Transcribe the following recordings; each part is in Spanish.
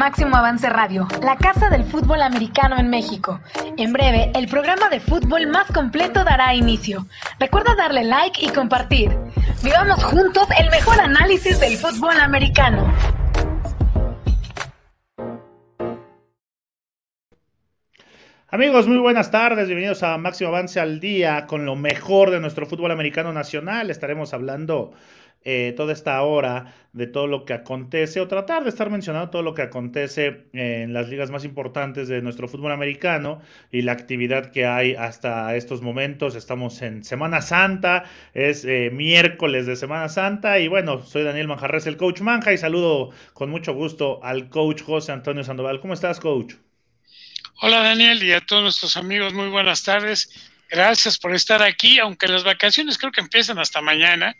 Máximo Avance Radio, la casa del fútbol americano en México. En breve, el programa de fútbol más completo dará inicio. Recuerda darle like y compartir. Vivamos juntos el mejor análisis del fútbol americano. Amigos, muy buenas tardes, bienvenidos a Máximo Avance al Día con lo mejor de nuestro fútbol americano nacional. Estaremos hablando eh, toda esta hora de todo lo que acontece o tratar de estar mencionando todo lo que acontece en las ligas más importantes de nuestro fútbol americano y la actividad que hay hasta estos momentos. Estamos en Semana Santa, es eh, miércoles de Semana Santa y bueno, soy Daniel Manjarres, el coach Manja y saludo con mucho gusto al coach José Antonio Sandoval. ¿Cómo estás, coach? Hola Daniel y a todos nuestros amigos, muy buenas tardes. Gracias por estar aquí, aunque las vacaciones creo que empiezan hasta mañana,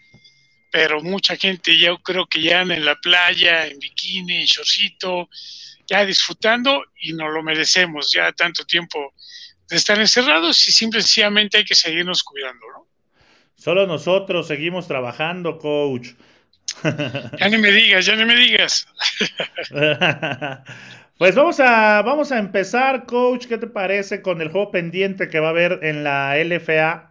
pero mucha gente yo creo que ya en la playa, en bikini, en shortcito, ya disfrutando y nos lo merecemos, ya tanto tiempo de estar encerrados y simplemente hay que seguirnos cuidando, ¿no? Solo nosotros seguimos trabajando, coach. Ya ni me digas, ya ni me digas. Pues vamos a, vamos a empezar, coach. ¿Qué te parece con el juego pendiente que va a haber en la LFA?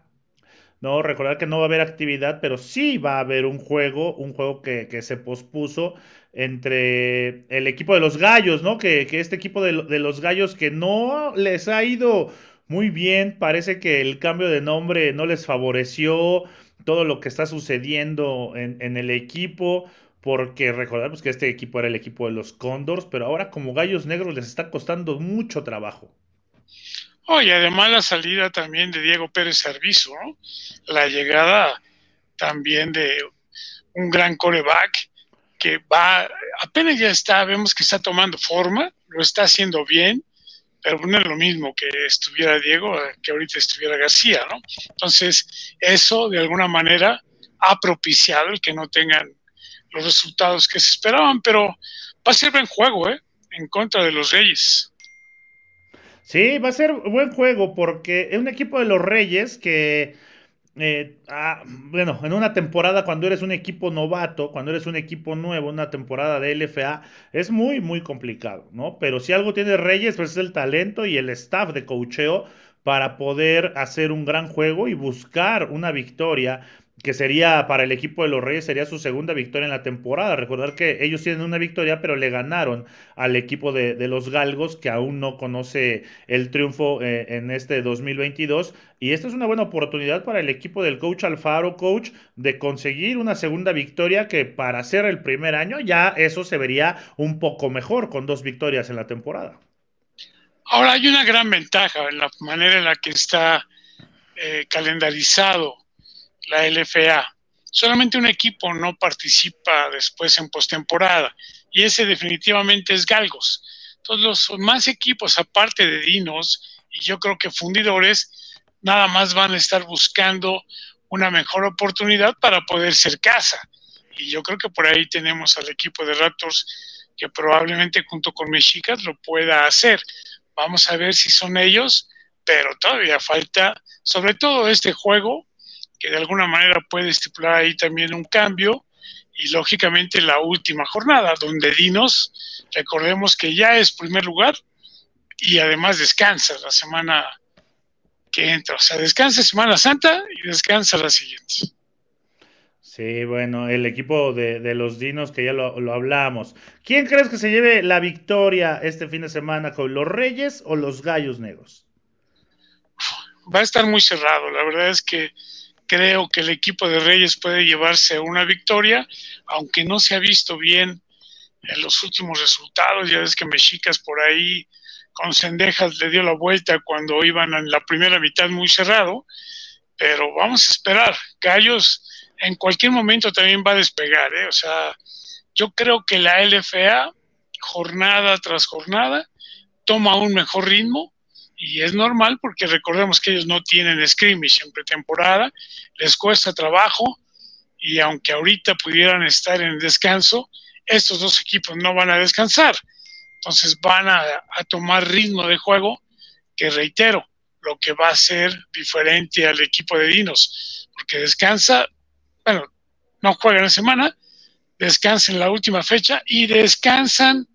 No, recordar que no va a haber actividad, pero sí va a haber un juego, un juego que, se pospuso entre el equipo de los gallos, ¿no? Que, este equipo de, los gallos que no les ha ido muy bien, parece que el cambio de nombre no les favoreció todo lo que está sucediendo en, en el equipo porque recordamos que este equipo era el equipo de los Condors, pero ahora como Gallos Negros les está costando mucho trabajo. Oh, y además la salida también de Diego Pérez Servizo. La llegada también de un gran coreback que va, apenas ya está, vemos que está tomando forma, lo está haciendo bien, pero no es lo mismo que estuviera Diego que ahorita estuviera García, ¿no? Entonces, eso de alguna manera ha propiciado el que no tengan los resultados que se esperaban, pero va a ser buen juego, ¿eh? En contra de los Reyes. Sí, va a ser buen juego porque es un equipo de los Reyes que, eh, ah, bueno, en una temporada cuando eres un equipo novato, cuando eres un equipo nuevo, una temporada de LFA, es muy, muy complicado, ¿no? Pero si algo tiene Reyes, pues es el talento y el staff de cocheo para poder hacer un gran juego y buscar una victoria que sería para el equipo de los Reyes, sería su segunda victoria en la temporada. Recordar que ellos tienen una victoria, pero le ganaron al equipo de, los Galgos, que aún no conoce el triunfo eh, en este 2022. Y esta es una buena oportunidad para el equipo del coach Alfaro, coach, de conseguir una segunda victoria que para ser el primer año ya eso se vería un poco mejor con dos victorias en la temporada. Ahora hay una gran ventaja en la manera en la que está eh, calendarizado la LFA. Solamente un equipo no participa después en postemporada y ese definitivamente es Galgos. Todos los más equipos, aparte de Dinos y yo creo que Fundidores, nada más van a estar buscando una mejor oportunidad para poder ser casa. Y yo creo que por ahí tenemos al equipo de Raptors que probablemente junto con Mexicas lo pueda hacer. Vamos a ver si son ellos, pero todavía falta, sobre todo este juego, que de alguna manera puede estipular ahí también un cambio y lógicamente la última jornada, donde Dinos, recordemos que ya es primer lugar y además descansa la semana que entra, o sea, descansa Semana Santa y descansa la siguiente. Sí, bueno, el equipo de, los Dinos que ya lo, lo, hablamos. ¿Quién crees que se lleve la victoria este fin de semana con los Reyes o los Gallos Negros? Va a estar muy cerrado, la verdad es que creo que el equipo de Reyes puede llevarse una victoria, aunque no se ha visto bien en los últimos resultados. Ya ves que Mexicas por ahí con Cendejas le dio la vuelta cuando iban en la primera mitad muy cerrado, pero vamos a esperar. Gallos en cualquier momento también va a despegar, ¿eh? o sea, yo creo que la LFA, jornada tras jornada, toma un mejor ritmo y es normal porque recordemos que ellos no tienen scrimmage en pretemporada, les cuesta trabajo y aunque ahorita pudieran estar en descanso, estos dos equipos no van a descansar. Entonces van a, tomar ritmo de juego que reitero, lo que va a ser diferente al equipo de Dinos, porque descansa, bueno, no juegan la semana, descansan la última fecha y descansan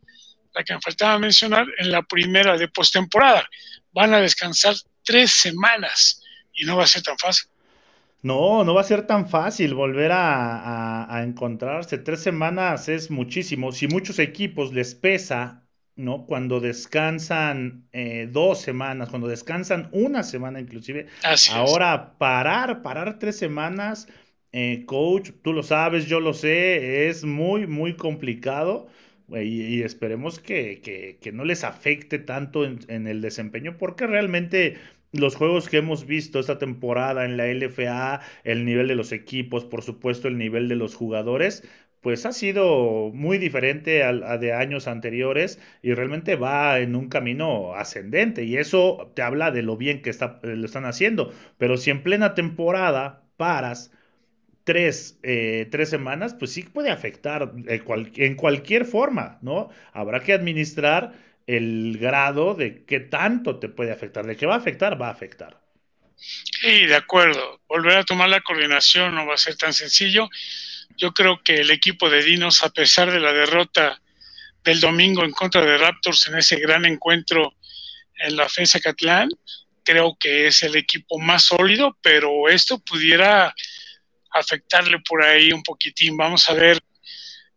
la que me faltaba mencionar, en la primera de postemporada. Van a descansar tres semanas y no va a ser tan fácil. No, no va a ser tan fácil volver a, encontrarse. Tres semanas es muchísimo. Si muchos equipos les pesa, ¿no? Cuando descansan eh, dos semanas, cuando descansan una semana inclusive. ahora parar, parar tres semanas, eh, coach, tú lo sabes, yo lo sé, es muy, muy complicado. Y, esperemos que, no les afecte tanto en, el desempeño, porque realmente los juegos que hemos visto esta temporada en la LFA, el nivel de los equipos, por supuesto el nivel de los jugadores, pues ha sido muy diferente a, de años anteriores y realmente va en un camino ascendente y eso te habla de lo bien que está, lo están haciendo. Pero si en plena temporada paras tres, eh, tres semanas, pues sí puede afectar en cualquier forma, ¿no? Habrá que administrar el grado de qué tanto te puede afectar, de qué va a afectar, va a afectar. Sí, de acuerdo. Volver a tomar la coordinación no va a ser tan sencillo. Yo creo que el equipo de Dinos, a pesar de la derrota del domingo en contra de Raptors en ese gran encuentro en la FESA Catlán, creo que es el equipo más sólido, pero esto pudiera afectarle por ahí un poquitín. Vamos a ver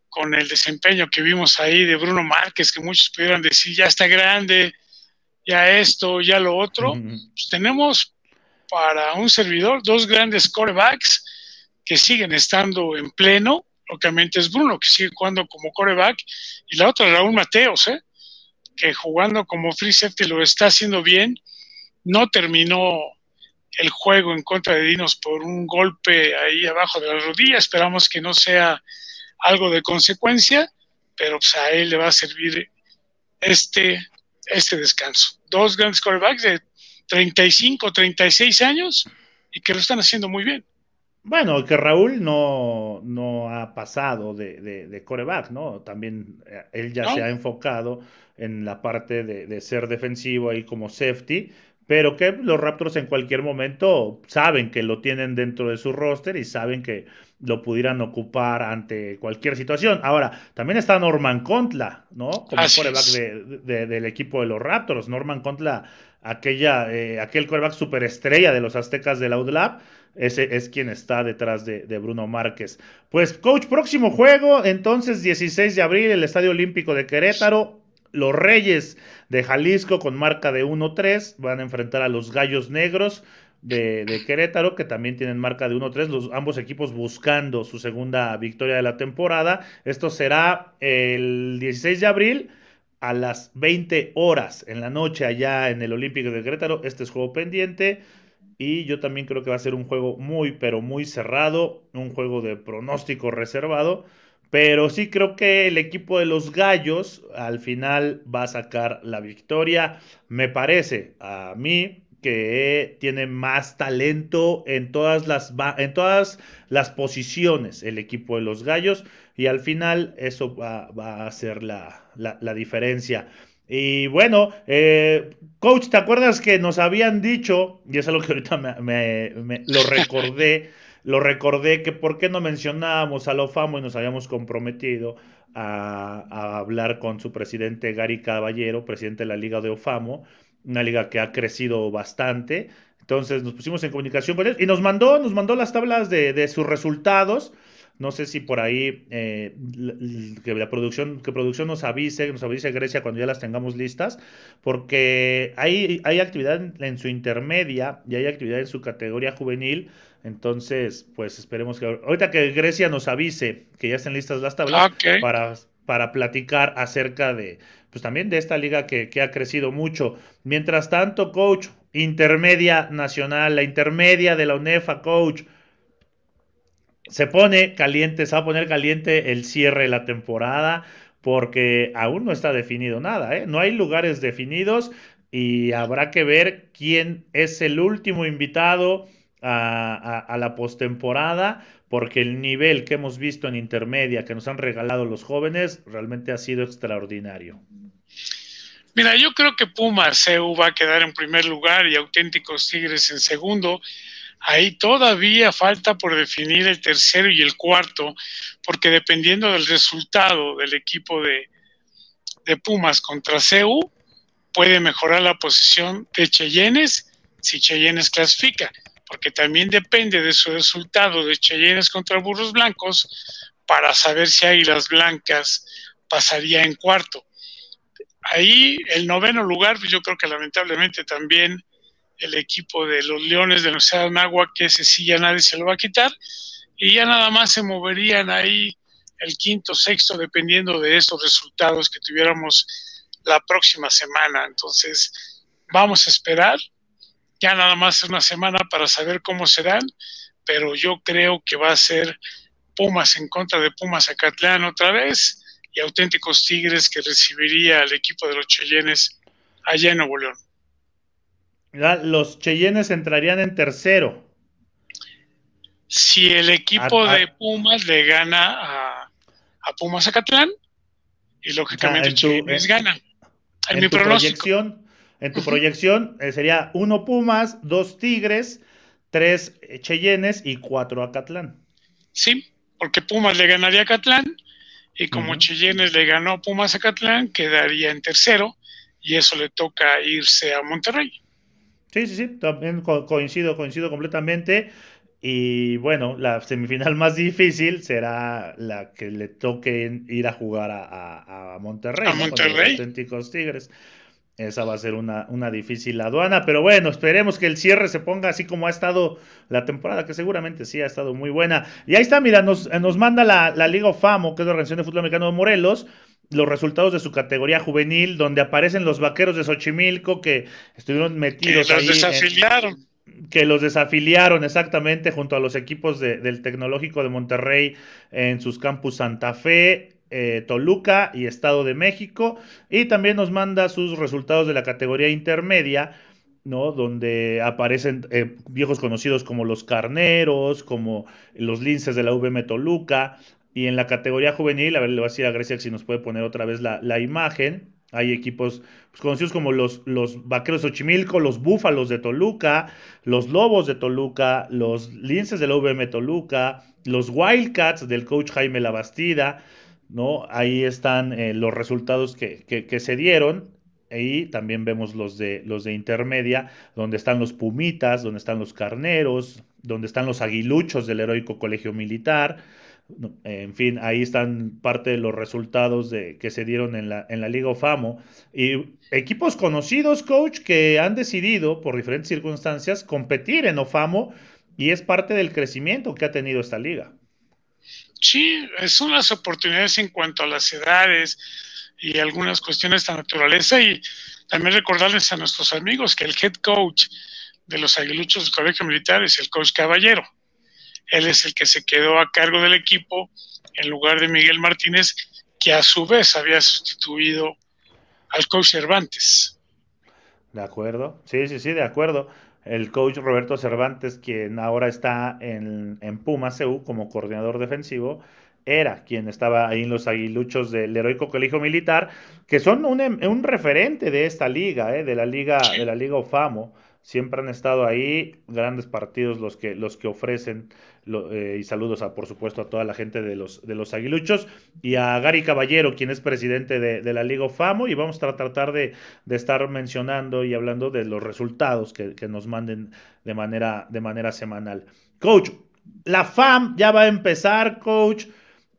con el desempeño que vimos ahí de Bruno Márquez, que muchos pudieran decir, ya está grande, ya esto, ya lo otro. Pues tenemos para un servidor dos grandes corebacks que siguen estando en pleno. Lógicamente es Bruno, que sigue jugando como coreback, y la otra Raúl Mateos, ¿eh? que jugando como free safety lo está haciendo bien. No terminó el juego en contra de Dinos por un golpe ahí abajo de la rodilla. Esperamos que no sea algo de consecuencia, pero pues a él le va a servir este, este descanso. Dos grandes quarterbacks de 35, 36 años y que lo están haciendo muy bien. Bueno, que Raúl no, no ha pasado de, de, coreback, ¿no? También eh, él ya se ha enfocado en la parte de, de, ser defensivo ahí como safety, pero que los Raptors en cualquier momento saben que lo tienen dentro de su roster y saben que lo pudieran ocupar ante cualquier situación. Ahora, también está Norman Contla, ¿no? Como quarterback del equipo de los Raptors. Norman Contla, aquella, eh, aquel quarterback superestrella de los Aztecas de la UDLAB, ese es quien está detrás de, de, Bruno Márquez. Pues, coach, próximo juego, entonces 16 de abril, el Estadio Olímpico de Querétaro. Los Reyes de Jalisco con marca de 1-3 van a enfrentar a los Gallos Negros de, Querétaro, que también tienen marca de 1-3, los ambos equipos buscando su segunda victoria de la temporada. Esto será el 16 de abril a las 20 horas en la noche allá en el Olímpico de Querétaro. Este es juego pendiente. Y yo también creo que va a ser un juego muy, pero muy cerrado, un juego de pronóstico reservado. Pero sí creo que el equipo de los Gallos al final va a sacar la victoria. Me parece a mí que tiene más talento en todas las, en todas las posiciones el equipo de los Gallos y al final eso va, a ser la, diferencia. Y bueno, eh, coach, ¿te acuerdas que nos habían dicho, y es algo que ahorita me, lo recordé, lo recordé que por qué no mencionábamos a Lofamo y nos habíamos comprometido a, a hablar con su presidente Gary Caballero, presidente de la Liga de Ofamo, una liga que ha crecido bastante. Entonces nos pusimos en comunicación con él y nos mandó, nos mandó las tablas de, sus resultados. No sé si por ahí eh, que la producción, que producción nos avise, nos avise Grecia cuando ya las tengamos listas, porque hay, hay actividad en, su intermedia y hay actividad en su categoría juvenil. Entonces, pues esperemos que ahorita que Grecia nos avise que ya estén listas las tablas para, para platicar acerca de, pues también de esta liga que, ha crecido mucho. Mientras tanto, coach, intermedia nacional, la intermedia de la UNEFA, coach, se pone caliente, se va a poner caliente el cierre de la temporada porque aún no está definido nada, ¿eh? no hay lugares definidos y habrá que ver quién es el último invitado a, la postemporada porque el nivel que hemos visto en intermedia que nos han regalado los jóvenes realmente ha sido extraordinario. Mira, yo creo que Pumas CEU va a quedar en primer lugar y Auténticos Tigres en segundo. Ahí todavía falta por definir el tercero y el cuarto, porque dependiendo del resultado del equipo de, de Pumas contra CEU puede mejorar la posición de Cheyennes si Cheyennes clasifica, porque también depende de su resultado de Cheyennes contra Burros Blancos para saber si Águilas Blancas pasaría en cuarto. Ahí el noveno lugar, pues yo creo que lamentablemente también el equipo de los Leones de la Universidad que ese sí ya nadie se lo va a quitar, y ya nada más se moverían ahí el quinto, sexto, dependiendo de estos resultados que tuviéramos la próxima semana. Entonces, vamos a esperar, ya nada más una semana para saber cómo serán, pero yo creo que va a ser Pumas en contra de Pumas Acatlán otra vez y auténticos Tigres que recibiría al equipo de los Cheyennes allá en Nuevo León. Los Cheyennes entrarían en tercero. Si el equipo de Pumas le gana a, Pumas Acatlán, y lógicamente Cheyennes gana. En, mi tu proyección, en tu proyección eh, sería uno Pumas, dos Tigres, tres Cheyennes y cuatro Acatlán. Sí, porque Pumas le ganaría a Acatlán y como Cheyennes le ganó a Pumas Acatlán, quedaría en tercero y eso le toca irse a Monterrey. Sí, sí, sí, también coincido, coincido completamente. Y bueno, la semifinal más difícil será la que le toque ir a jugar a, Monterrey. A Monterrey. auténticos Tigres. Esa va a ser una, una, difícil aduana, pero bueno, esperemos que el cierre se ponga así como ha estado la temporada, que seguramente sí ha estado muy buena. Y ahí está, mira, nos, nos manda la, la Liga OFAMO, que es la Organización de Fútbol Americano de Morelos, los resultados de su categoría juvenil, donde aparecen los vaqueros de Xochimilco que estuvieron metidos que los Desafiliaron. que los desafiliaron exactamente junto a los equipos del Tecnológico de Monterrey en sus campus Santa Fe, eh, Toluca y Estado de México. Y también nos manda sus resultados de la categoría intermedia, ¿no? Donde aparecen eh, viejos conocidos como los Carneros, como los Linces de la VM Toluca, y en la categoría juvenil, a ver, le voy a decir a Grecia si nos puede poner otra vez la, imagen. Hay equipos pues, conocidos como los, los Vaqueros de Xochimilco, los Búfalos de Toluca, los Lobos de Toluca, los Linces de la UVM Toluca, los Wildcats del coach Jaime Labastida, ¿no? Ahí están eh, los resultados que, que, se dieron. Y también vemos los de, los de intermedia, donde están los Pumitas, donde están los Carneros, donde están los Aguiluchos del Heroico Colegio Militar, en fin, ahí están parte de los resultados de, que se dieron en la, en la Liga OFAMO. Y equipos conocidos, coach, que han decidido, por diferentes circunstancias, competir en OFAMO y es parte del crecimiento que ha tenido esta liga. Sí, son las oportunidades en cuanto a las edades y algunas cuestiones de naturaleza. Y también recordarles a nuestros amigos que el head coach de los aguiluchos del Colegio Militar es el coach Caballero él es el que se quedó a cargo del equipo en lugar de Miguel Martínez, que a su vez había sustituido al coach Cervantes. De acuerdo, sí, sí, sí, de acuerdo. El coach Roberto Cervantes, quien ahora está en, en Puma CU como coordinador defensivo, era quien estaba ahí en los aguiluchos del heroico colegio militar, que son un, un referente de esta liga, ¿eh? de la liga, de la liga OFAMO siempre han estado ahí, grandes partidos los que, los que ofrecen, eh, y saludos a, por supuesto, a toda la gente de los, de los aguiluchos, y a Gary Caballero, quien es presidente de, la Liga FAMO, y vamos a tratar de, estar mencionando y hablando de los resultados que, nos manden de manera, de manera semanal. Coach, la FAM ya va a empezar, coach.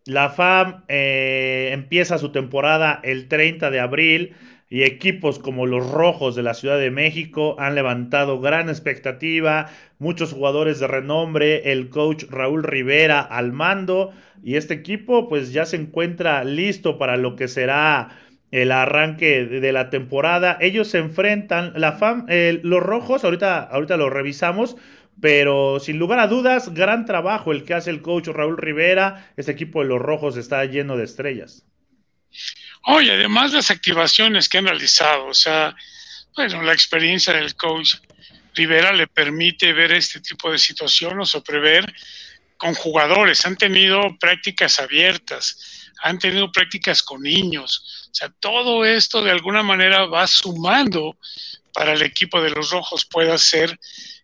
La FAM eh, empieza su temporada el 30 de abril y equipos como los Rojos de la Ciudad de México han levantado gran expectativa, muchos jugadores de renombre, el coach Raúl Rivera al mando y este equipo pues ya se encuentra listo para lo que será el arranque de la temporada. Ellos se enfrentan, la fam, los Rojos, ahorita, ahorita lo revisamos, pero sin lugar a dudas, gran trabajo el que hace el coach Raúl Rivera. Este equipo de los Rojos está lleno de estrellas. Oye, además las activaciones que han realizado, o sea, bueno, la experiencia del coach Rivera le permite ver este tipo de situaciones o prever con jugadores. Han tenido prácticas abiertas, han tenido prácticas con niños. O sea, todo esto de alguna manera va sumando para el equipo de los Rojos pueda ser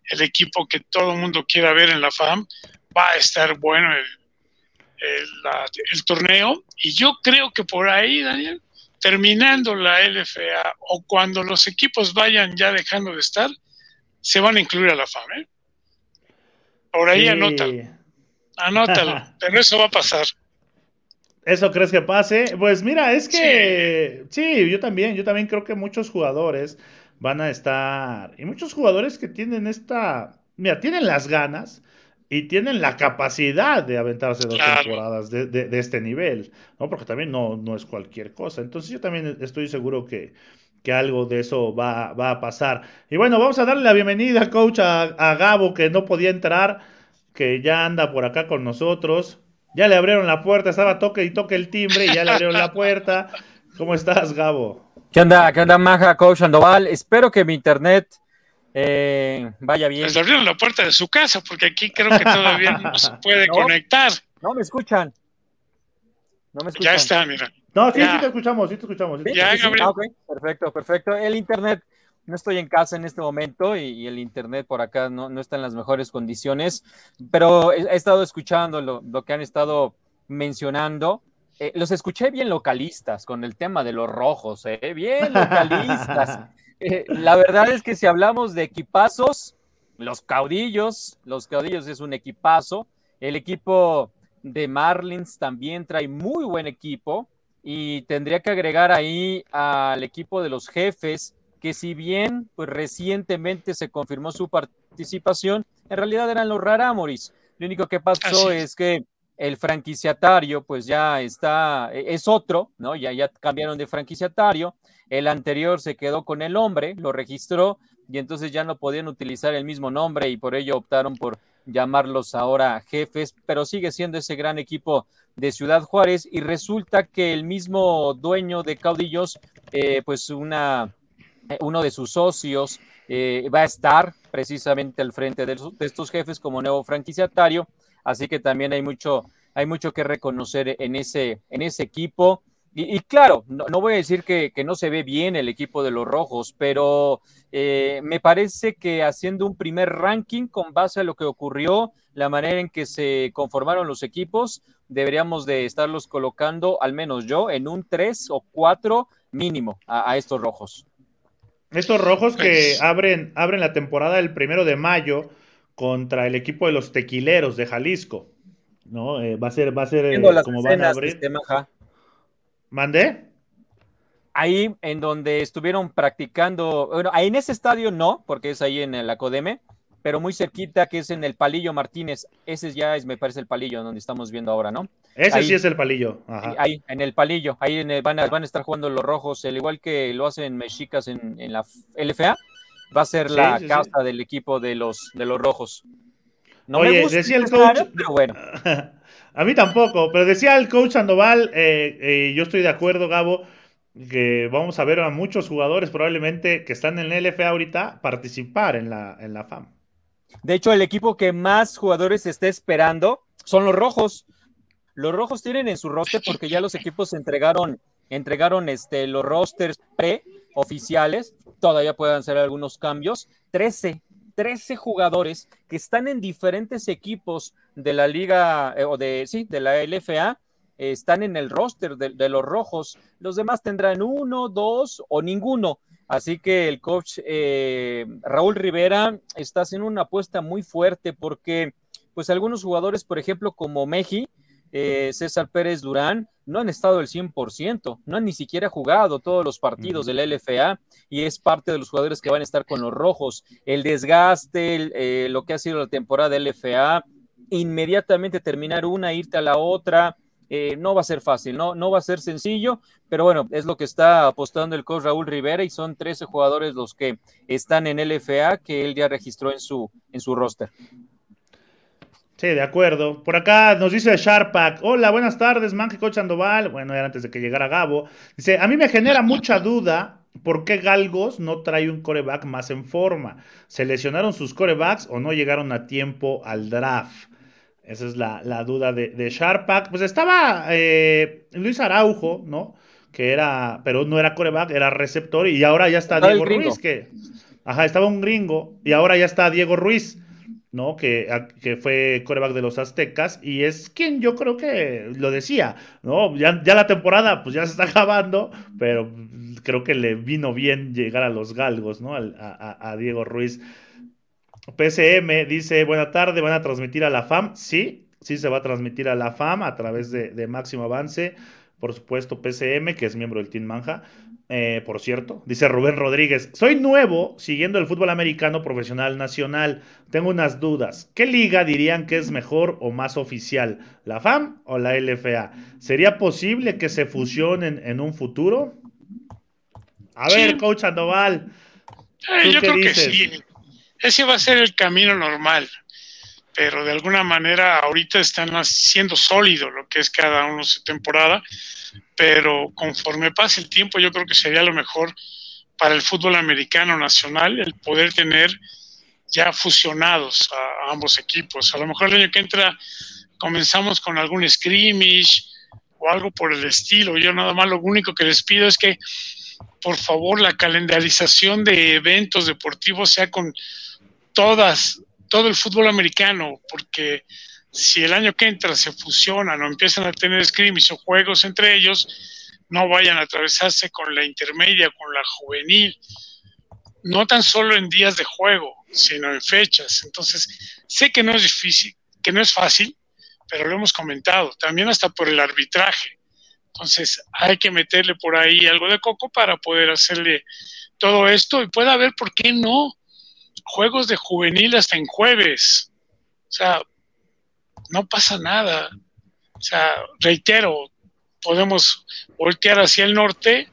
el equipo que todo el mundo quiera ver en la FAM. Va a estar bueno el, el, torneo y yo creo que por ahí, Daniel, terminando la LFA o cuando los equipos vayan ya dejando de estar, se van a incluir a la FAM. ¿eh? Por ahí anótalo. Anótalo, pero eso va a pasar. ¿Eso crees que pase? Pues mira, es que sí. yo también, yo también creo que muchos jugadores van a estar, y muchos jugadores que tienen esta, mira, tienen las ganas y tienen la capacidad de aventarse dos temporadas de, este nivel, ¿no? Porque también no, no es cualquier cosa. Entonces yo también estoy seguro que, que algo de eso va, va, a pasar. Y bueno, vamos a darle la bienvenida, coach, a, a Gabo, que no podía entrar, que ya anda por acá con nosotros. Ya le abrieron la puerta, estaba toque y toque el timbre y ya le abrieron la puerta. ¿Cómo estás, Gabo? ¿Qué onda? ¿Qué onda, Maja, Coach Andoval? Espero que mi internet eh, vaya bien. Les abrieron la puerta de su casa porque aquí creo que todavía no se puede conectar. No me escuchan. No me escuchan. Ya está, mira. No, sí, sí te escuchamos, sí te escuchamos. ya, Gabriel. Ah, perfecto, perfecto. El internet, no estoy en casa en este momento y, el internet por acá no, no, está en las mejores condiciones, pero he, estado escuchando lo, lo, que han estado mencionando eh, los escuché bien localistas con el tema de los rojos, ¿eh? bien localistas. Eh, la verdad es que si hablamos de equipazos, los caudillos, los caudillos es un equipazo. El equipo de Marlins también trae muy buen equipo y tendría que agregar ahí al equipo de los jefes, que si bien pues recientemente se confirmó su participación, en realidad eran los Raramoris. Lo único que pasó es que el franquiciatario pues ya está, e, es otro, ¿no? Ya, ya cambiaron de franquiciatario, el anterior se quedó con el nombre, lo registró y entonces ya no podían utilizar el mismo nombre y por ello optaron por llamarlos ahora jefes, pero sigue siendo ese gran equipo de Ciudad Juárez y resulta que el mismo dueño de Caudillos, eh, pues una, uno de sus socios eh, va a estar precisamente al frente de estos jefes como nuevo franquiciatario Así que también hay mucho, hay mucho que reconocer en ese, en ese equipo. Y, claro, no, voy a decir que, no se ve bien el equipo de los rojos, pero eh, me parece que haciendo un primer ranking con base a lo que ocurrió, la manera en que se conformaron los equipos, deberíamos de estarlos colocando, al menos yo, en un 3 o 4 mínimo a, estos rojos. Estos rojos que pues abren, abren la temporada el primero de mayo contra el equipo de los tequileros de Jalisco. ¿No? Eh, va a ser, va a ser eh, como van a abrir. ¿Mandé? Ahí en donde estuvieron practicando, bueno, ahí en ese estadio no, porque es ahí en el Acodeme, pero muy cerquita, que es en el Palillo Martínez. Ese ya es, me parece, el Palillo donde estamos viendo ahora, ¿no? Ese sí es el Palillo. Ahí, en el Palillo. Ahí en van, a, van, a, estar jugando los rojos, al igual que lo hacen Mexicas en, en la LFA va a ser la casa del equipo de los, de los rojos. No Oye, me gusta decía el coach, pero bueno. A mí tampoco, pero decía el coach Sandoval, eh, eh, yo estoy de acuerdo, Gabo, que vamos a ver a muchos jugadores probablemente que están en el LFA ahorita participar en la, en la FAM. De hecho, el equipo que más jugadores está esperando son los rojos. Los rojos tienen en su roster porque ya los equipos entregaron, entregaron este, los rosters pre oficiales, todavía pueden ser algunos cambios, 13, 13 jugadores que están en diferentes equipos de la liga eh, o de, sí, de la LFA, eh, están en el roster de, los rojos. Los demás tendrán uno, dos o ninguno. Así que el coach eh, Raúl Rivera está haciendo una apuesta muy fuerte porque, pues, algunos jugadores, por ejemplo, como Meji, eh, César Pérez Durán, no han estado el 100%, no han ni siquiera jugado todos los partidos del LFA y es parte de los jugadores que van a estar con los rojos. El desgaste, eh, lo que ha sido la temporada LFA, inmediatamente terminar una, irte a la otra, eh, no va a ser fácil, ¿no? no va a ser sencillo, pero bueno, es lo que está apostando el coach Raúl Rivera y son 13 jugadores los que están en LFA que él ya registró en su, en su roster. Sí, de acuerdo. Por acá nos dice Sharpak, hola, buenas tardes, Manje Coach Andoval. Bueno, era antes de que llegara Gabo. Dice, a mí me genera mucha duda por qué Galgos no trae un coreback más en forma. ¿Se lesionaron sus corebacks o no llegaron a tiempo al draft? Esa es la, duda de, de Sharpak. Pues estaba eh, Luis Araujo, ¿no? Que era, pero no era coreback, era receptor y ahora ya está Diego Ruiz, que... Ajá, estaba un gringo y ahora ya está Diego Ruiz. ¿no? Que, que, fue coreback de los Aztecas y es quien yo creo que lo decía, ¿no? Ya, ya, la temporada pues ya se está acabando, pero creo que le vino bien llegar a los galgos, ¿no? A, a, Diego Ruiz. PCM dice, buena tarde, ¿van a transmitir a la FAM? Sí, sí se va a transmitir a la FAM a través de, de Máximo Avance por supuesto PCM, que es miembro del Team Manja, eh, por cierto. Dice Rubén Rodríguez, soy nuevo siguiendo el fútbol americano profesional nacional. Tengo unas dudas. ¿Qué liga dirían que es mejor o más oficial? ¿La FAM o la LFA? ¿Sería posible que se fusionen en un futuro? A ver, coach Andoval. Eh, yo creo que sí. Ese va a ser el camino normal. Pero de alguna manera ahorita están siendo sólido lo que es cada uno su temporada pero conforme pase el tiempo yo creo que sería lo mejor para el fútbol americano nacional el poder tener ya fusionados a, ambos equipos. A lo mejor el año que entra comenzamos con algún scrimmage o algo por el estilo. Yo nada más lo único que les pido es que por favor la calendarización de eventos deportivos sea con todas, todo el fútbol americano, porque si el año que entra se fusionan o empiezan a tener scrims o juegos entre ellos, no vayan a atravesarse con la intermedia, con la juvenil, no tan solo en días de juego, sino en fechas. Entonces, sé que no es difícil, que no es fácil, pero lo hemos comentado, también hasta por el arbitraje. Entonces, hay que meterle por ahí algo de coco para poder hacerle todo esto y puede haber, ¿por qué no? Juegos de juvenil hasta en jueves. O sea, no pasa nada. O sea, reitero, podemos voltear hacia el norte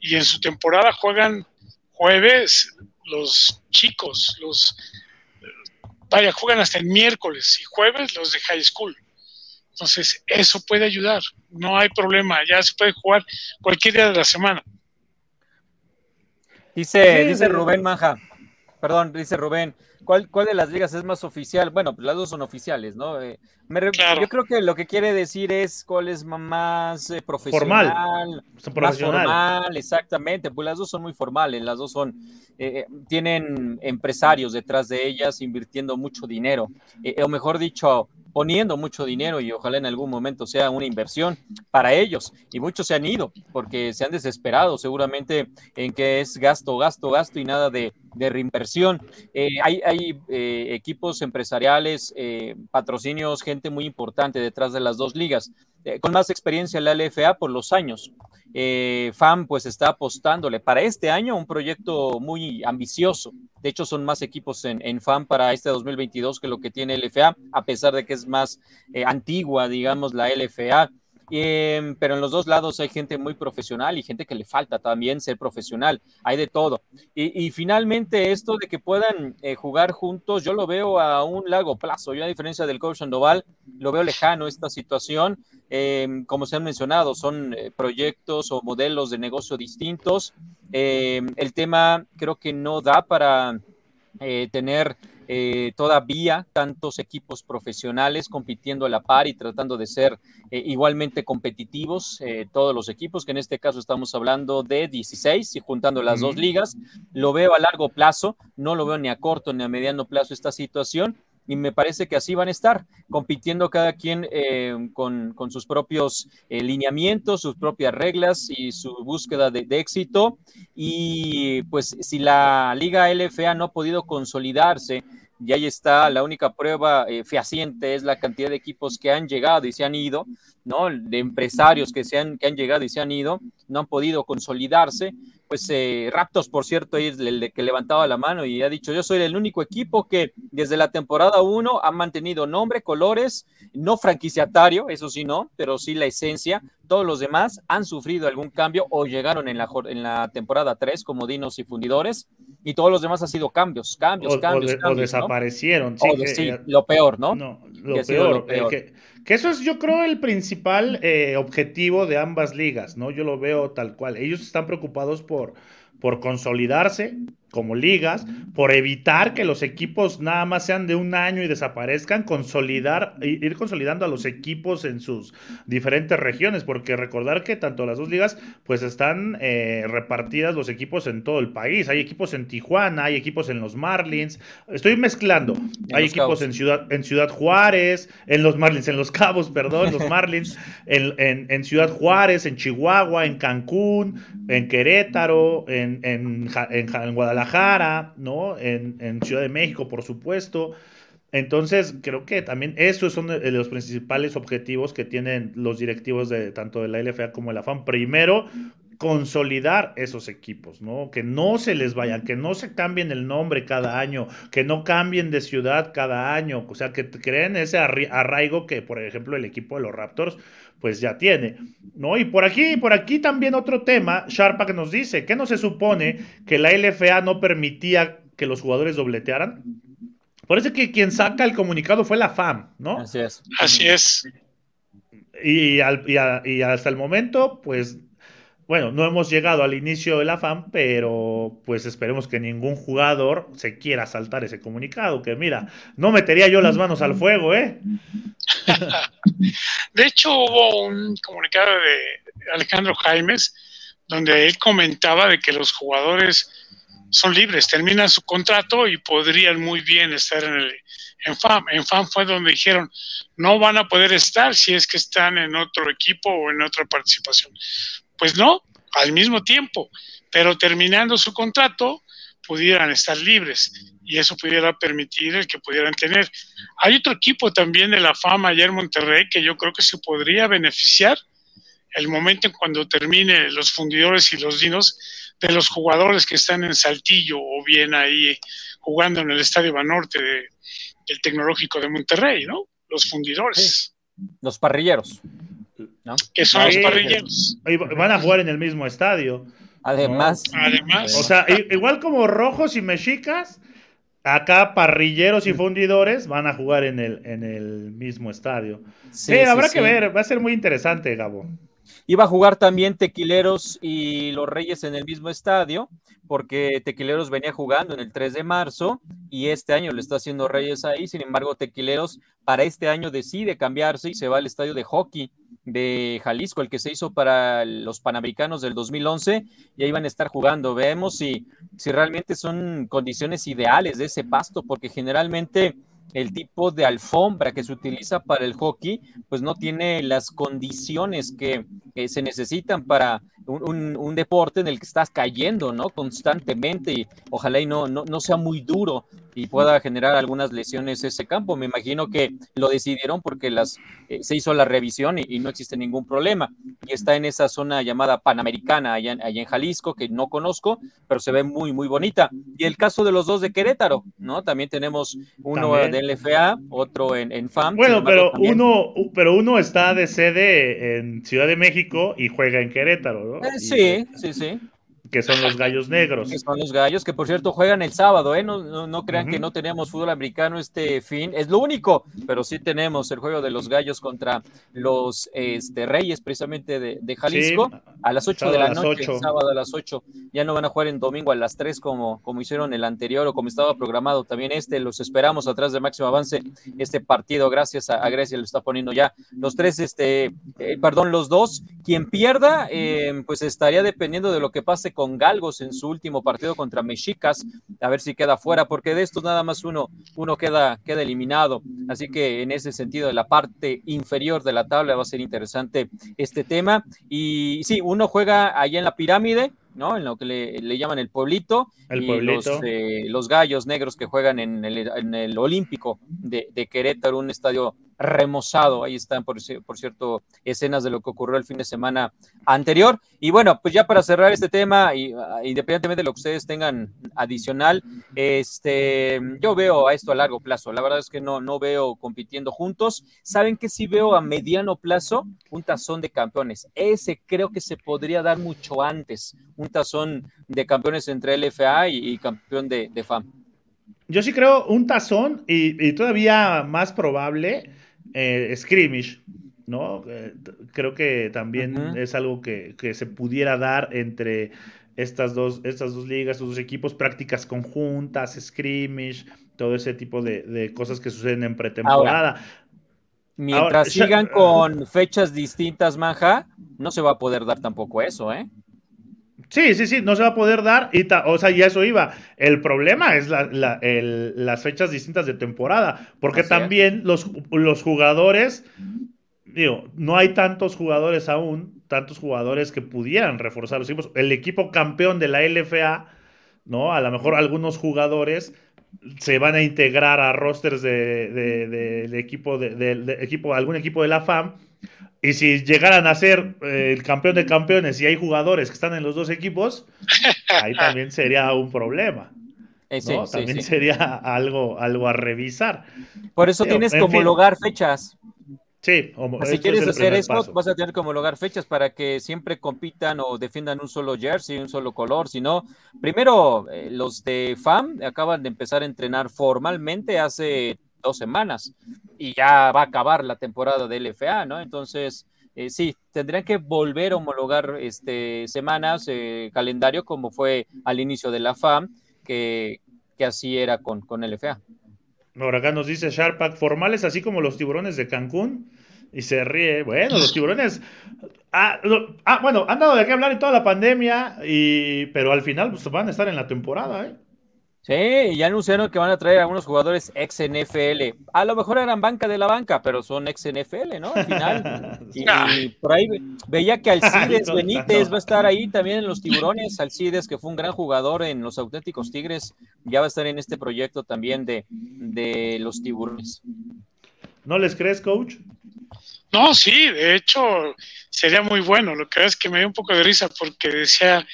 y en su temporada juegan jueves los chicos, los vaya, juegan hasta el miércoles y jueves los de high school. Entonces, eso puede ayudar, no hay problema, ya se puede jugar cualquier día de la semana. Dice, dice Rubén Manja, perdón, dice Rubén, ¿Cuál, ¿Cuál de las ligas es más oficial? Bueno, pues las dos son oficiales, ¿no? Eh, yo creo que lo que quiere decir es cuál es más eh, profesional, formal. más formal, exactamente. Pues las dos son muy formales, las dos son eh, tienen empresarios detrás de ellas invirtiendo mucho dinero, o mejor dicho, poniendo mucho dinero y ojalá en algún momento sea una inversión para ellos. Y muchos se han ido porque se han desesperado seguramente en que es gasto, gasto, gasto y nada de, reinversión. Eh, hay, hay eh, equipos empresariales, eh, patrocinios, gente muy importante detrás de las dos ligas. con más experiencia en la LFA por los años. Eh, FAM pues está apostándole para este año un proyecto muy ambicioso. De hecho, son más equipos en, FAM para este 2022 que lo que tiene LFA, a pesar de que es más eh, antigua, digamos, la LFA. Em, pero en los dos lados hay gente muy profesional y gente que le falta también ser profesional. Hay de todo. Y, finalmente esto de que puedan eh, jugar juntos, yo lo veo a un largo plazo. Yo a diferencia del coach Sandoval, lo veo lejano esta situación. Em, como se han mencionado, son eh, proyectos o modelos de negocio distintos. Em, el tema creo que no da para eh, tener eh, todavía tantos equipos profesionales compitiendo a la par y tratando de ser igualmente competitivos, todos los equipos, que en este caso estamos hablando de 16 y juntando las dos ligas. Lo veo a largo plazo, no lo veo ni a corto ni a mediano plazo esta situación y me parece que así van a estar, compitiendo cada quien eh, con, sus propios eh, lineamientos, sus propias reglas y su búsqueda de, éxito. Y pues si la Liga LFA no ha podido consolidarse, y ahí está, la única prueba eh, fehaciente es la cantidad de equipos que han llegado y se han ido, ¿no? De empresarios que, se han, que han llegado y se han ido, no han podido consolidarse pues eh, Raptors, por cierto, es el que levantaba la mano y ha dicho, yo soy el único equipo que desde la temporada 1 ha mantenido nombre, colores, no franquiciatario, eso sí no, pero sí la esencia. Todos los demás han sufrido algún cambio o llegaron en la, en la temporada 3 como dinos y fundidores y todos los demás han sido cambios, cambios, cambios. O, desaparecieron. Sí, lo peor, ¿no? No, lo peor. Que, eso es, yo creo, el principal eh, objetivo de ambas ligas, ¿no? Yo lo veo tal cual. Ellos están preocupados por por consolidarse, como ligas, por evitar que los equipos nada más sean de un año y desaparezcan, consolidar, ir consolidando a los equipos en sus diferentes regiones, porque recordar que tanto las dos ligas pues están eh, repartidas los equipos en todo el país, hay equipos en Tijuana, hay equipos en los Marlins, estoy mezclando, hay equipos en Ciudad, en Ciudad Juárez, en los Marlins, en los Cabos, perdón, los Marlins, en, en, Ciudad Juárez, en Chihuahua, en Cancún, en Querétaro, en, en, en Guadalajara, ¿no? En, Ciudad de México, por supuesto. Entonces, creo que también eso son los principales objetivos que tienen los directivos de tanto de la LFA como de la FAM. Primero, consolidar esos equipos, ¿no? Que no se les vayan, que no se cambien el nombre cada año, que no cambien de ciudad cada año, o sea, que creen ese arraigo que, por ejemplo, el equipo de los Raptors pues ya tiene, ¿no? Y por aquí, por aquí también otro tema, Sharpa que nos dice, ¿qué no se supone que la LFA no permitía que los jugadores dobletearan? Parece que quien saca el comunicado fue la FAM, ¿no? Así es. Así es. Y, y hasta el momento, pues bueno, no hemos llegado al inicio de la FAM, pero pues esperemos que ningún jugador se quiera saltar ese comunicado, que mira, no metería yo las manos al fuego, ¿eh? de hecho, hubo un comunicado de Alejandro Jaimes donde él comentaba de que los jugadores son libres, terminan su contrato y podrían muy bien estar en el en FAM. En FAM fue donde dijeron, no van a poder estar si es que están en otro equipo o en otra participación. Pues no, al mismo tiempo, pero terminando su contrato pudieran estar libres y eso pudiera permitir el que pudieran tener. Hay otro equipo también de la fama ayer en Monterrey que yo creo que se podría beneficiar el momento en cuando termine los fundidores y los dinos de los jugadores que están en Saltillo o bien ahí jugando en el Estadio Banorte del Tecnológico de Monterrey, ¿no? Los fundidores. Los parrilleros. Que son los parrilleros. Van a jugar en el mismo estadio. Además. Además. O sea, igual como rojos y mexicas, acá parrilleros y fundidores van a jugar en el, en el mismo estadio. Sí, habrá que ver, va a ser muy interesante, Gabo. Iba a jugar también Tequileros y los Reyes en el mismo estadio, porque Tequileros venía jugando en el 3 de marzo y este año lo está haciendo Reyes ahí. Sin embargo, Tequileros para este año decide cambiarse y se va al estadio de hockey de Jalisco, el que se hizo para los Panamericanos del 2011, y ahí van a estar jugando. Vemos si, si realmente son condiciones ideales de ese pasto, porque generalmente el tipo de alfombra que se utiliza para el hockey, pues no tiene las condiciones que, se necesitan para un, deporte en el que estás cayendo, ¿no? Constantemente y ojalá y no, no, no sea muy duro y pueda generar algunas lesiones ese campo. Me imagino que lo decidieron porque las, eh, se hizo la revisión y, no existe ningún problema. Y está en esa zona llamada Panamericana, allá, en Jalisco, que no conozco, pero se ve muy, muy bonita. Y el caso de los dos de Querétaro, ¿no? También tenemos uno de LFA, otro en, en FAM. Bueno, pero, uno, pero uno está de sede en Ciudad de México y juega en Querétaro, ¿no? Eh, sí, sí, sí que son los gallos negros. Que son los gallos, que por cierto juegan el sábado, ¿eh? No, no, crean que no tenemos fútbol americano este fin, es lo único, pero sí tenemos el juego de los gallos contra los este, Reyes, precisamente de, Jalisco, a las 8 de la noche, sábado a las 8. Ya no van a jugar en domingo a las 3 como, como hicieron el anterior o como estaba programado también este. Los esperamos atrás de máximo avance este partido, gracias a, Grecia, lo está poniendo ya. Los tres, este, eh, perdón, los dos. Quien pierda, eh, pues estaría dependiendo de lo que pase con con Galgos en su último partido contra Mexicas, a ver si queda fuera, porque de estos nada más uno, uno queda, queda eliminado. Así que en ese sentido, de la parte inferior de la tabla va a ser interesante este tema. Y sí, uno juega allá en la pirámide, ¿no? En lo que le, llaman el pueblito. El y Los, eh, los, gallos negros que juegan en el, en el Olímpico de, de, Querétaro, un estadio remozado. Ahí están, por, cierto, escenas de lo que ocurrió el fin de semana anterior. Y bueno, pues ya para cerrar este tema, y, ah, independientemente de lo que ustedes tengan adicional, este, yo veo a esto a largo plazo. La verdad es que no, no veo compitiendo juntos. ¿Saben que sí veo a mediano plazo? Un tazón de campeones. Ese creo que se podría dar mucho antes. Un tazón de campeones entre LFA y, campeón de, de FAM. Yo sí creo un tazón y, todavía más probable eh, scrimmage, ¿no? Eh, creo que también es algo que, se pudiera dar entre estas dos, estas dos ligas, estos dos equipos, prácticas conjuntas, scrimmage, todo ese tipo de, cosas que suceden en pretemporada. mientras sigan con fechas distintas, Manja, no se va a poder dar tampoco eso, ¿eh? Sí, sí, sí, no se va a poder dar, y o sea, y eso iba. El problema es las fechas distintas de temporada, porque también los, los jugadores, digo, no hay tantos jugadores aún, tantos jugadores que pudieran reforzar los equipos. El equipo campeón de la LFA, ¿no? A lo mejor algunos jugadores se van a integrar a rosters de, equipo, de, equipo, algún equipo de la FAM y si llegaran a ser eh, el campeón de campeones y hay jugadores que están en los dos equipos, ahí también sería un problema. Eh, también sería algo, algo a revisar. Por eso tienes que homologar fechas. Sí, si quieres hacer eso, vas a tener que homologar fechas para que siempre compitan o defiendan un solo jersey, un solo color. Si no, primero, eh, los de FAM acaban de empezar a entrenar formalmente hace dos semanas y ya va a acabar la temporada del LFA, ¿no? Entonces, eh, sí, tendrían que volver a homologar este, semanas, eh, calendario, como fue al inicio de la FAM, que, así era con, con LFA. Ahora acá nos dice Sharpak, formales así como los tiburones de Cancún. Y se ríe. Bueno, los tiburones. Ah, ah, bueno, han dado de qué hablar en toda la pandemia, y, pero al final pues, van a estar en la temporada, ¿eh? Sí, ya anunciaron que van a traer a unos jugadores ex NFL. A lo mejor eran banca de la banca, pero son ex NFL, ¿no? Al final. Y, por ahí veía que Alcides Benítez va a estar ahí también en los tiburones. Alcides, que fue un gran jugador en los auténticos Tigres, ya va a estar en este proyecto también de, de los tiburones. ¿No les crees, coach? No, sí, de hecho sería muy bueno. Lo que es que me dio un poco de risa porque decía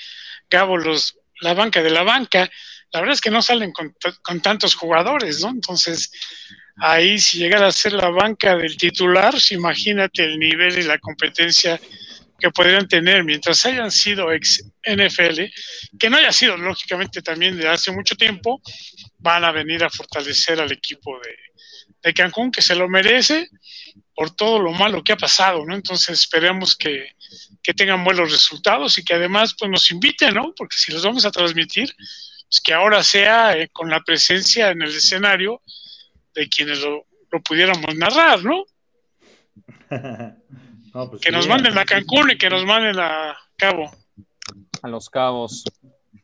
Gabo los la banca de la banca la verdad es que no salen con, tantos jugadores, ¿no? Entonces, ahí si llegara a ser la banca del titular, pues imagínate el nivel y la competencia que podrían tener mientras hayan sido ex NFL, que no haya sido lógicamente también de hace mucho tiempo, van a venir a fortalecer al equipo de, de Cancún, que se lo merece por todo lo malo que ha pasado, ¿no? Entonces esperemos que, que tengan buenos resultados y que además pues nos inviten, ¿no? Porque si los vamos a transmitir, pues, que ahora sea eh, con la presencia en el escenario de quienes lo, pudiéramos narrar, ¿no? Pues que nos manden a Cancún y que nos manden a Cabo. A los cabos.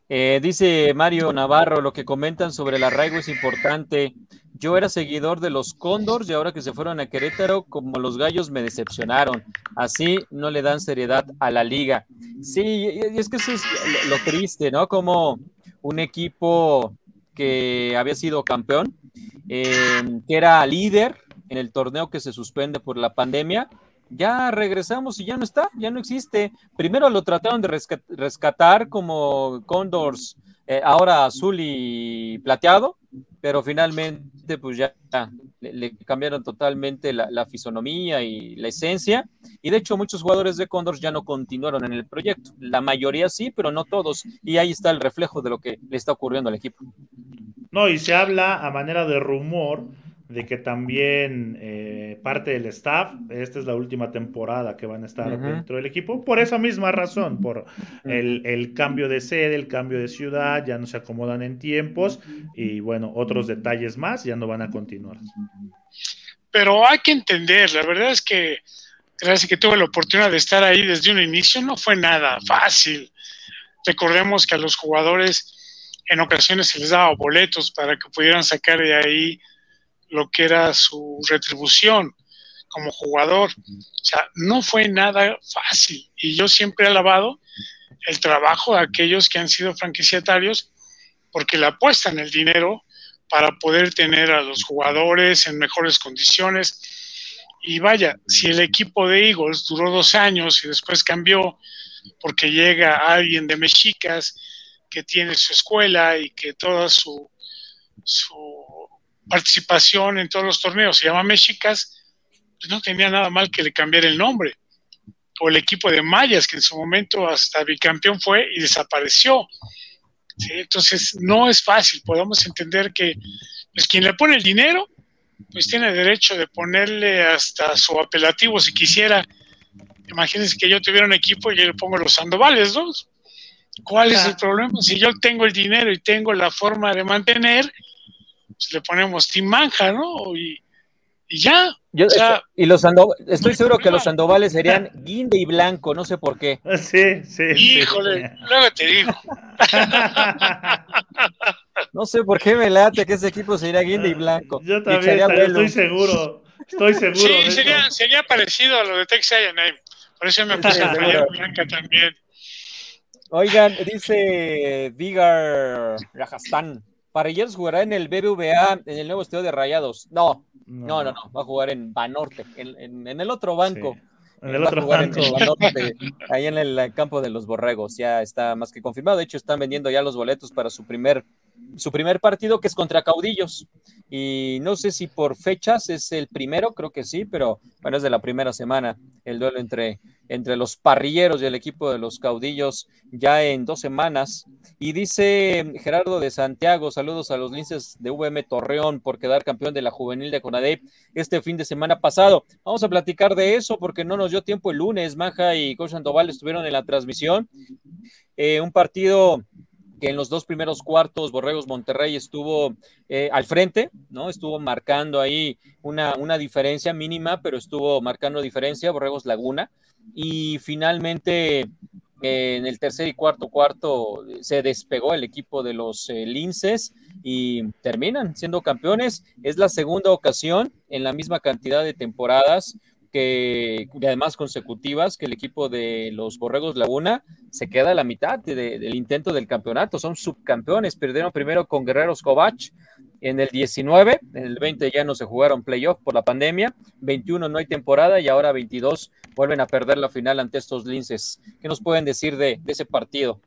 Eh, dice Mario Navarro, lo que comentan sobre el arraigo es importante. Yo era seguidor de los Cóndors y ahora que se fueron a Querétaro, como los gallos me decepcionaron. Así no le dan seriedad a la liga. Sí, y es que eso es lo triste, ¿no? Como un equipo que había sido campeón, eh, que era líder en el torneo que se suspende por la pandemia. Ya regresamos y ya no está, ya no existe. Primero lo trataron de rescatar como Condors, eh, ahora azul y plateado, pero finalmente pues ya le, cambiaron totalmente la, fisonomía y la esencia, y de hecho muchos jugadores de Condors ya no continuaron en el proyecto, la mayoría sí, pero no todos, y ahí está el reflejo de lo que le está ocurriendo al equipo. No, y se habla a manera de rumor de que también eh, parte del staff, esta es la última temporada que van a estar dentro del equipo, por esa misma razón, por el, cambio de sede, el cambio de ciudad, ya no se acomodan en tiempos y bueno, otros detalles más ya no van a continuar. Pero hay que entender, la verdad es que gracias que tuve la oportunidad de estar ahí desde un inicio, no fue nada fácil. Recordemos que a los jugadores en ocasiones se les daba boletos para que pudieran sacar de ahí lo que era su retribución como jugador. O sea, no fue nada fácil. Y yo siempre he alabado el trabajo de aquellos que han sido franquiciatarios porque le apuestan el dinero para poder tener a los jugadores en mejores condiciones. Y vaya, si el equipo de Eagles duró dos años y después cambió porque llega alguien de Mexicas que tiene su escuela y que toda su, su participación en todos los torneos, se llama Mexicas, pues no tenía nada mal que le cambiara el nombre. O el equipo de Mayas, que en su momento hasta bicampeón fue y desapareció. Entonces, no es fácil. Podemos entender que pues, quien le pone el dinero, pues tiene derecho de ponerle hasta su apelativo si quisiera. Imagínense que yo tuviera un equipo y yo le pongo los Sandovales, ¿no? ¿Cuál es el problema? Si yo tengo el dinero y tengo la forma de mantener, pues le ponemos Team Manja, ¿no? Y, ya. y los estoy seguro que los Sandovales serían guinde y blanco, no sé por qué. Sí, sí. Híjole, luego te digo. no sé por qué me late que ese equipo sería guinde y blanco. Yo también estoy seguro. Estoy seguro. Sí, sería, sería, parecido a lo de Texas A&M. Por eso me puse a blanca también. Oigan, dice Vigar Rajasthan. Parrilleros jugará en el BBVA, en el nuevo estadio de Rayados. No, no, no, no, va a jugar en Banorte, en, en, el otro banco. En el otro banco. ahí en el campo de los borregos, ya está más que confirmado. De hecho, están vendiendo ya los boletos para su primer su primer partido que es contra Caudillos. Y no sé si por fechas es el primero, creo que sí, pero bueno, es de la primera semana el duelo entre, entre los parrilleros y el equipo de los Caudillos ya en dos semanas. Y dice Gerardo de Santiago, saludos a los linces de VM Torreón por quedar campeón de la juvenil de Conadep este fin de semana pasado. Vamos a platicar de eso porque no nos dio tiempo el lunes. Maja y Coach Sandoval estuvieron en la transmisión. Eh, un partido que en los dos primeros cuartos Borregos Monterrey estuvo eh, al frente, ¿no? Estuvo marcando ahí una, una diferencia mínima, pero estuvo marcando diferencia Borregos Laguna. Y finalmente eh, en el tercer y cuarto cuarto se despegó el equipo de los eh, Linces y terminan siendo campeones. Es la segunda ocasión en la misma cantidad de temporadas que además consecutivas que el equipo de los Borregos Laguna se queda a la mitad del intento del campeonato. Son subcampeones, perdieron primero con Guerreros Covach en el 19, en el 20 ya no se jugaron playoff por la pandemia, 21 no hay temporada y ahora 22 vuelven a perder la final ante estos linces. ¿Qué nos pueden decir de, ese partido?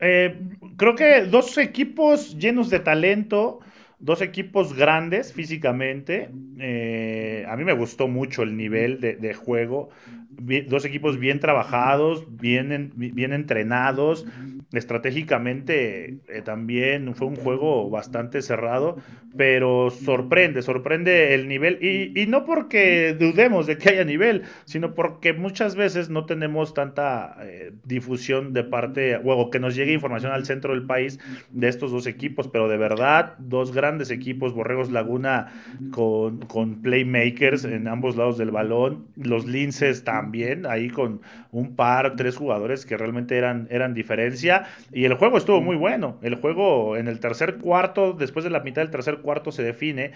Eh, creo que dos equipos llenos de talento, dos equipos grandes físicamente. Eh, a mí me gustó mucho el nivel de, juego. Dos equipos bien trabajados, bien, entrenados. Estratégicamente eh, también fue un juego bastante cerrado, pero sorprende, sorprende el nivel. Y, no porque dudemos de que haya nivel, sino porque muchas veces no tenemos tanta eh, difusión de parte, o que nos llegue información al centro del país de estos dos equipos, pero de verdad, dos grandes equipos, Borregos Laguna con, con playmakers en ambos lados del balón, los Linces también, ahí con un par, tres jugadores que realmente eran, eran diferencia, y el juego estuvo muy bueno, el juego en el tercer cuarto, después de la mitad del tercer cuarto se define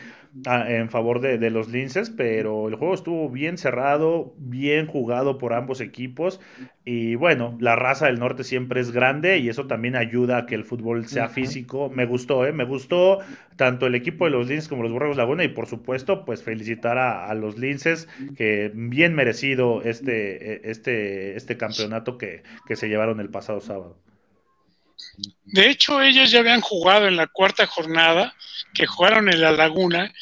ah, en favor de, de los Linces, pero el juego estuvo bien cerrado, bien jugado por ambos equipos, y bueno, la raza del norte siempre es grande y eso también ayuda a que el fútbol sea físico. Me gustó, ¿eh? Me gustó tanto el equipo de los Linces como los Borregos Laguna y por supuesto, pues felicitar a, los Linces que bien merecido este, e, este, este campeonato que, que se llevaron el pasado sábado. De hecho, ellos ya habían jugado en la cuarta jornada, que jugaron en la Laguna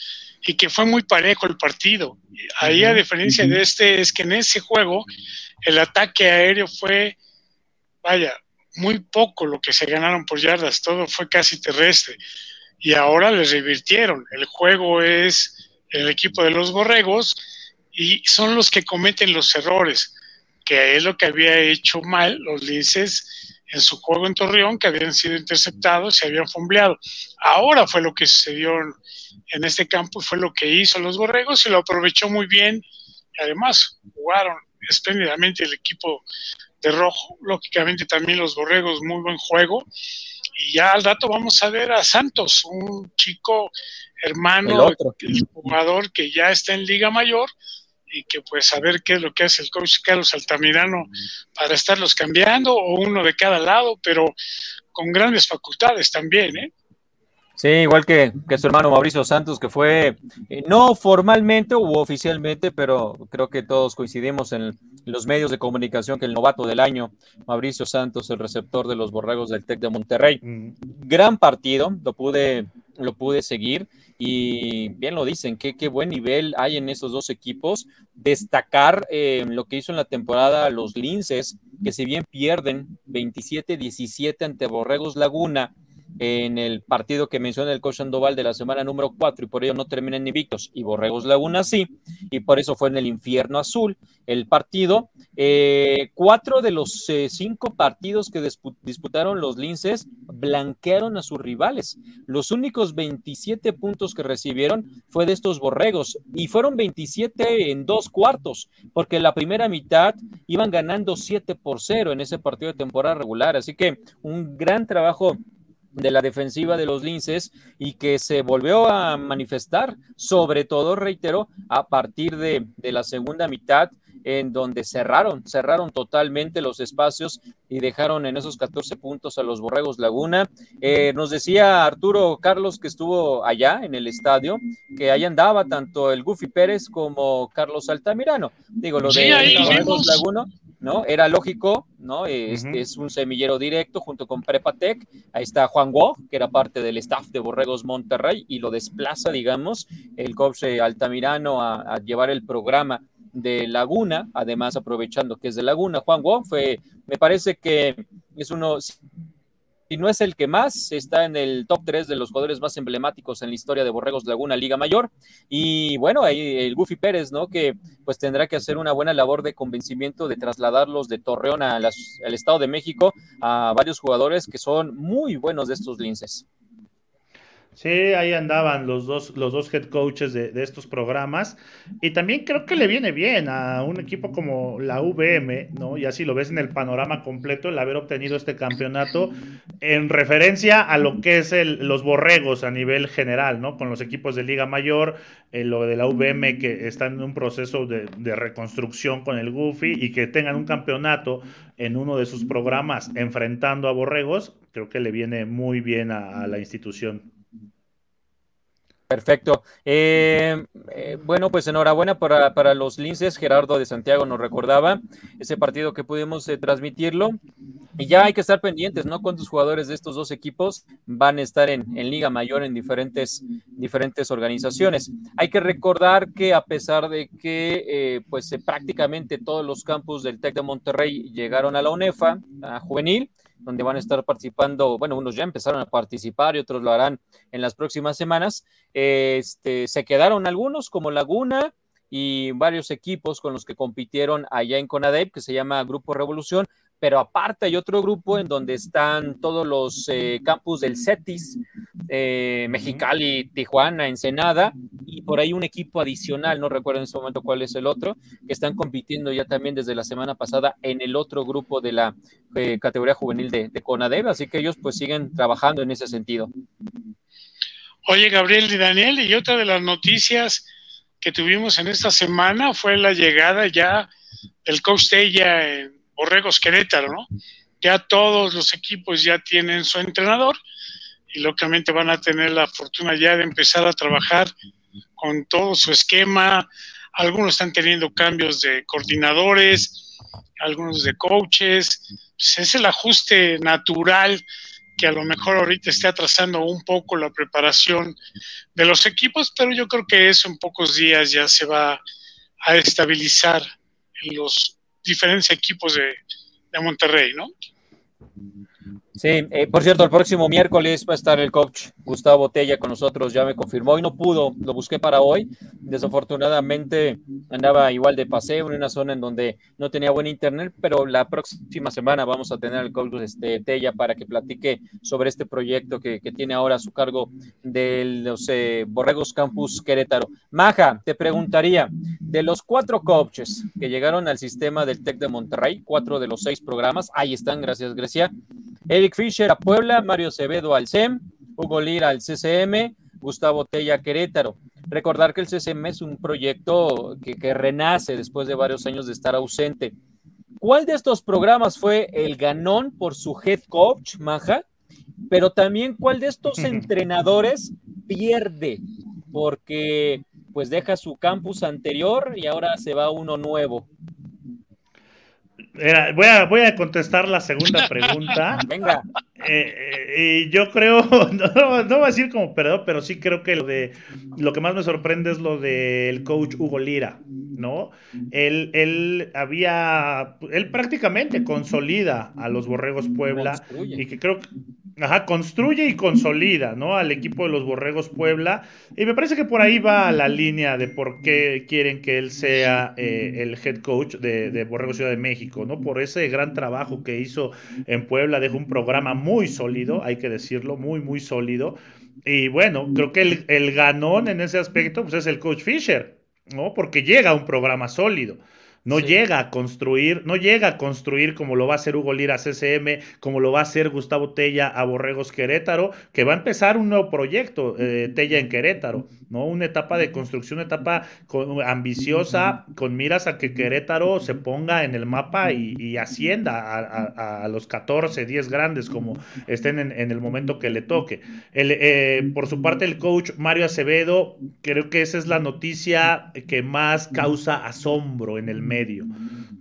y que fue muy parejo el partido. Ahí, a diferencia de este, es que en ese juego el ataque aéreo fue, vaya, muy poco lo que se ganaron por yardas, todo fue casi terrestre. Y ahora les revirtieron. El juego es el equipo de los borregos y son los que cometen los errores, que es lo que había hecho mal los linces en su juego en Torreón, que habían sido interceptados, se habían fombleado. Ahora fue lo que sucedió en este campo y fue lo que hizo los borregos y lo aprovechó muy bien. Y además jugaron espléndidamente el equipo de rojo, lógicamente también los borregos, muy buen juego. Y ya al rato vamos a ver a Santos, un chico hermano, el jugador que ya está en Liga Mayor y que pues a ver qué es lo que hace el coach Carlos Altamirano para estarlos cambiando o uno de cada lado, pero con grandes facultades también, ¿eh? Sí, igual que, su hermano Mauricio Santos, que fue eh, no formalmente u oficialmente, pero creo que todos coincidimos en los medios de comunicación que el novato del año, Mauricio Santos, el receptor de los borregos del TEC de Monterrey. Mm. Gran partido, lo pude, lo pude seguir y bien lo dicen, qué, qué buen nivel hay en esos dos equipos. Destacar eh, lo que hizo en la temporada los Linces, que si bien pierden 27-17 ante Borregos Laguna, en el partido que menciona el coach Sandoval de la semana número 4 y por ello no terminan invictos y Borregos Laguna sí, y por eso fue en el infierno azul el partido. Eh, cuatro de los eh, cinco partidos que disputaron los linces blanquearon a sus rivales. Los únicos 27 puntos que recibieron fue de estos borregos y fueron 27 en dos cuartos, porque la primera mitad iban ganando 7 por 0 en ese partido de temporada regular. Así que un gran trabajo de la defensiva de los linces y que se volvió a manifestar, sobre todo, reitero, a partir de, de la segunda mitad en donde cerraron, cerraron totalmente los espacios y dejaron en esos 14 puntos a los Borregos Laguna. Eh, nos decía Arturo Carlos que estuvo allá en el estadio, que ahí andaba tanto el Gufi Pérez como Carlos Altamirano. Digo, lo de Borregos Laguna, ¿no? Era lógico, ¿no? Este es un semillero directo junto con Prepatec. Ahí está Juan Guo, que era parte del staff de Borregos Monterrey y lo desplaza, digamos, el coach Altamirano a llevar el programa de Laguna, además aprovechando que es de Laguna, Juan Wong fue, me parece que es uno, si no es el que más, está en el top 3 de los jugadores más emblemáticos en la historia de Borregos Laguna Liga Mayor. Y bueno, ahí el Goofy Pérez, ¿no? Que pues tendrá que hacer una buena labor de convencimiento de trasladarlos de Torreón al Estado de México a varios jugadores que son muy buenos de estos linces. Sí, ahí andaban los dos, los dos head coaches de, estos programas. Y también creo que le viene bien a un equipo como la VM, ¿no? Y así lo ves en el panorama completo, el haber obtenido este campeonato en referencia a lo que es el, los borregos a nivel general, ¿no? Con los equipos de Liga Mayor, eh, lo de la VM que están en un proceso de, reconstrucción con el Goofy y que tengan un campeonato en uno de sus programas enfrentando a borregos, creo que le viene muy bien a la institución. Perfecto. Eh, eh, bueno, pues enhorabuena para, para, los linces. Gerardo de Santiago nos recordaba ese partido que pudimos eh, transmitirlo. Y ya hay que estar pendientes, ¿no? Cuántos jugadores de estos dos equipos van a estar en, en, Liga Mayor en diferentes, diferentes organizaciones. Hay que recordar que a pesar de que pues prácticamente todos los campus del TEC de Monterrey llegaron a la UNEFA, a juvenil, donde van a estar participando, bueno, unos ya empezaron a participar y otros lo harán en las próximas semanas. Este, se quedaron algunos como Laguna y varios equipos con los que compitieron allá en CONADEP, que se llama Grupo Revolución, pero aparte hay otro grupo en donde están todos los eh, campus del CETIS, eh, Mexicali, Tijuana, Ensenada, y por ahí un equipo adicional, no recuerdo en este momento cuál es el otro, que están compitiendo ya también desde la semana pasada en el otro grupo de la eh, categoría juvenil de, de CONADEV, así que ellos pues siguen trabajando en ese sentido. Oye, Gabriel y Daniel, y otra de las noticias que tuvimos en esta semana fue la llegada ya del coach Tella en Borregos Querétaro, ¿no? Ya todos los equipos ya tienen su entrenador y lógicamente van a tener la fortuna ya de empezar a trabajar con todo su esquema. Algunos están teniendo cambios de coordinadores, algunos de coaches. Pues es el ajuste natural que a lo mejor ahorita esté atrasando un poco la preparación de los equipos, pero yo creo que eso en pocos días ya se va a estabilizar en los diferentes equipos de, de Monterrey, ¿no? Sí, eh, por cierto, el próximo miércoles va a estar el coach Gustavo Tella con nosotros, ya me confirmó y no pudo, lo busqué para hoy. Desafortunadamente andaba igual de paseo en una zona en donde no tenía buen internet, pero la próxima semana vamos a tener al coach este, Tella para que platique sobre este proyecto que, tiene ahora a su cargo de los Borregos Campus Querétaro. Maja, te preguntaría, de los cuatro coaches que llegaron al sistema del TEC de Monterrey, cuatro de los seis programas, ahí están, gracias Grecia. Eric Fischer a Puebla, Mario Acevedo al CEM, Hugo Lira al CCM, Gustavo Tella Querétaro. Recordar que el CCM es un proyecto que, renace después de varios años de estar ausente. ¿Cuál de estos programas fue el ganón por su head coach, Maja? Pero también cuál de estos entrenadores pierde porque pues deja su campus anterior y ahora se va uno nuevo voy, a, voy a contestar la segunda pregunta. Venga. Eh, eh, y yo creo, no, no voy a decir como perdón, pero sí creo que lo de lo que más me sorprende es lo del coach Hugo Lira, ¿no? Él, él había, él prácticamente consolida a los Borregos Puebla y que creo Ajá, construye y consolida, ¿no? Al equipo de los Borregos Puebla. Y me parece que por ahí va la línea de por qué quieren que él sea eh, el head coach de, de Borregos Ciudad de México, ¿no? Por ese gran trabajo que hizo en Puebla, dejó un programa muy sólido, hay que decirlo, muy, muy sólido. Y bueno, creo que el, ganón en ese aspecto, pues es el coach Fisher, ¿no? Porque llega a un programa sólido. No llega a construir, no llega a construir como lo va a hacer Hugo Lira CCM, como lo va a hacer Gustavo Tella a Borregos Querétaro, que va a empezar un nuevo proyecto, eh, Tella en Querétaro, ¿no? Una etapa de construcción, una etapa ambiciosa, con miras a que Querétaro se ponga en el mapa y, ascienda a, los 14, 10 grandes, como estén en, el momento que le toque. Eh, por su parte, el coach Mario Acevedo, creo que esa es la noticia que más causa asombro en el medio,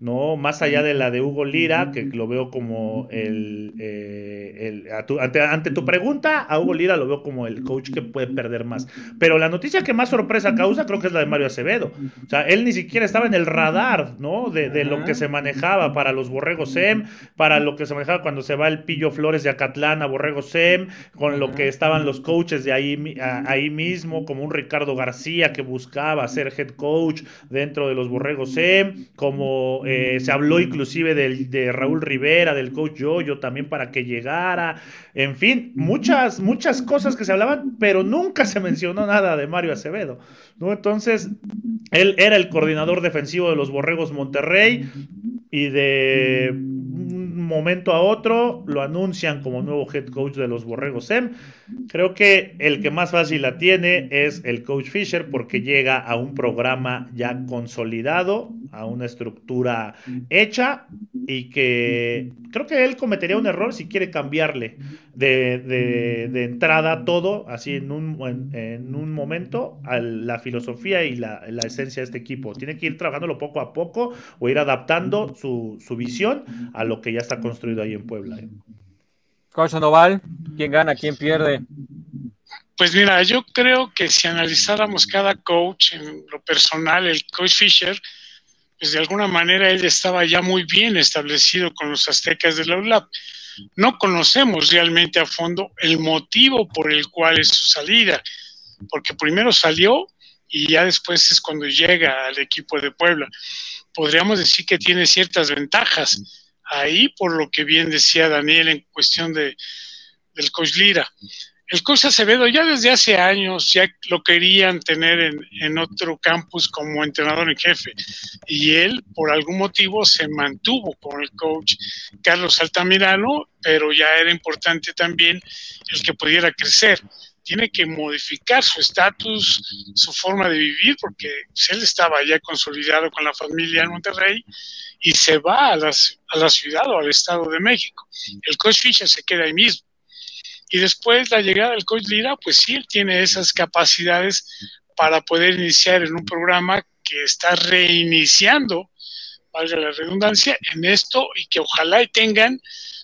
¿no? Más allá de la de Hugo Lira, que lo veo como el... Eh, ante, tu pregunta, a Hugo Lira lo veo como el coach que puede perder más. Pero la noticia que más sorpresa causa creo que es la de Mario Acevedo. O sea, él ni siquiera estaba en el radar, ¿no? De, lo que se manejaba para los Borregos SEM, para lo que se manejaba cuando se va el Pillo Flores de Acatlán a Borrego SEM, con lo que estaban los coaches de ahí, ahí mismo, como un Ricardo García que buscaba ser head coach dentro de los Borregos SEM, como eh, se habló inclusive del, de Raúl Rivera, del coach Yoyo también para que llegara, en fin, muchas, muchas cosas que se hablaban, pero nunca se mencionó nada de Mario Acevedo, ¿no? Entonces, él era el coordinador defensivo de los Borregos Monterrey y de momento a otro lo anuncian como nuevo head coach de los Borregos SEM. Creo que el que más fácil la tiene es el coach Fisher porque llega a un programa ya consolidado, a una estructura hecha y que creo que él cometería un error si quiere cambiarle de, entrada todo, así en un, en, un momento, a la filosofía y la, esencia de este equipo. Tiene que ir trabajándolo poco a poco o ir adaptando su, su visión a lo que ya está construido ahí en Puebla. ¿eh? Coach Noval, ¿quién gana, quién pierde? Pues mira, yo creo que si analizáramos cada coach en lo personal, el coach Fisher, pues de alguna manera él estaba ya muy bien establecido con los aztecas de la ULAP. No conocemos realmente a fondo el motivo por el cual es su salida, porque primero salió y ya después es cuando llega al equipo de Puebla. Podríamos decir que tiene ciertas ventajas ahí, por lo que bien decía Daniel en cuestión de, del coach Lira. El coach Acevedo ya desde hace años ya lo querían tener en, en, otro campus como entrenador en jefe y él por algún motivo se mantuvo con el coach Carlos Altamirano, pero ya era importante también el que pudiera crecer. Tiene que modificar su estatus, su forma de vivir, porque pues, él estaba ya consolidado con la familia en Monterrey y se va a, las, a la ciudad o al Estado de México. El coach Fischer se queda ahí mismo y después la llegada del coach Lira, pues sí, él tiene esas capacidades para poder iniciar en un programa que está reiniciando, valga la redundancia, en esto y que ojalá y tengan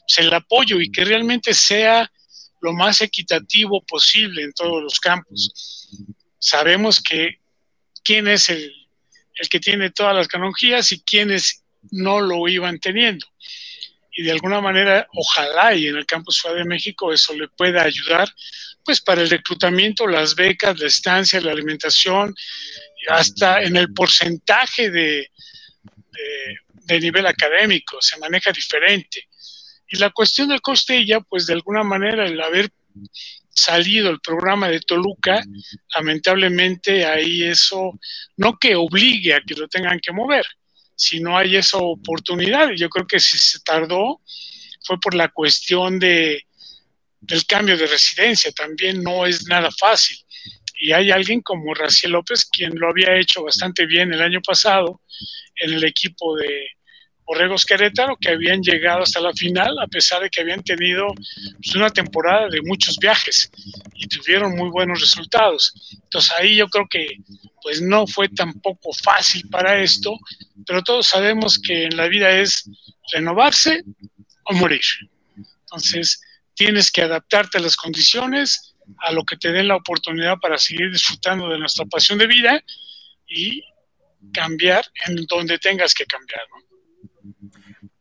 pues, el apoyo y que realmente sea lo más equitativo posible en todos los campos. Sabemos que quién es el, el que tiene todas las canonjías y quiénes no lo iban teniendo y de alguna manera, ojalá y en el campus Ciudad de México eso le pueda ayudar, pues para el reclutamiento, las becas, la estancia, la alimentación, hasta en el porcentaje de, de, nivel académico, se maneja diferente. La cuestión del costella, pues de alguna manera el haber salido el programa de Toluca, lamentablemente ahí eso, no que obligue a que lo tengan que mover, si no hay esa oportunidad. Yo creo que si se tardó fue por la cuestión de, del cambio de residencia, también no es nada fácil. Y hay alguien como Raciel López, quien lo había hecho bastante bien el año pasado en el equipo de Borregos Querétaro, que habían llegado hasta la final, a pesar de que habían tenido pues, una temporada de muchos viajes y tuvieron muy buenos resultados. Entonces ahí yo creo que pues no fue tampoco fácil para esto, pero todos sabemos que en la vida es renovarse o morir. Entonces, tienes que adaptarte a las condiciones, a lo que te den la oportunidad para seguir disfrutando de nuestra pasión de vida y cambiar en donde tengas que cambiar.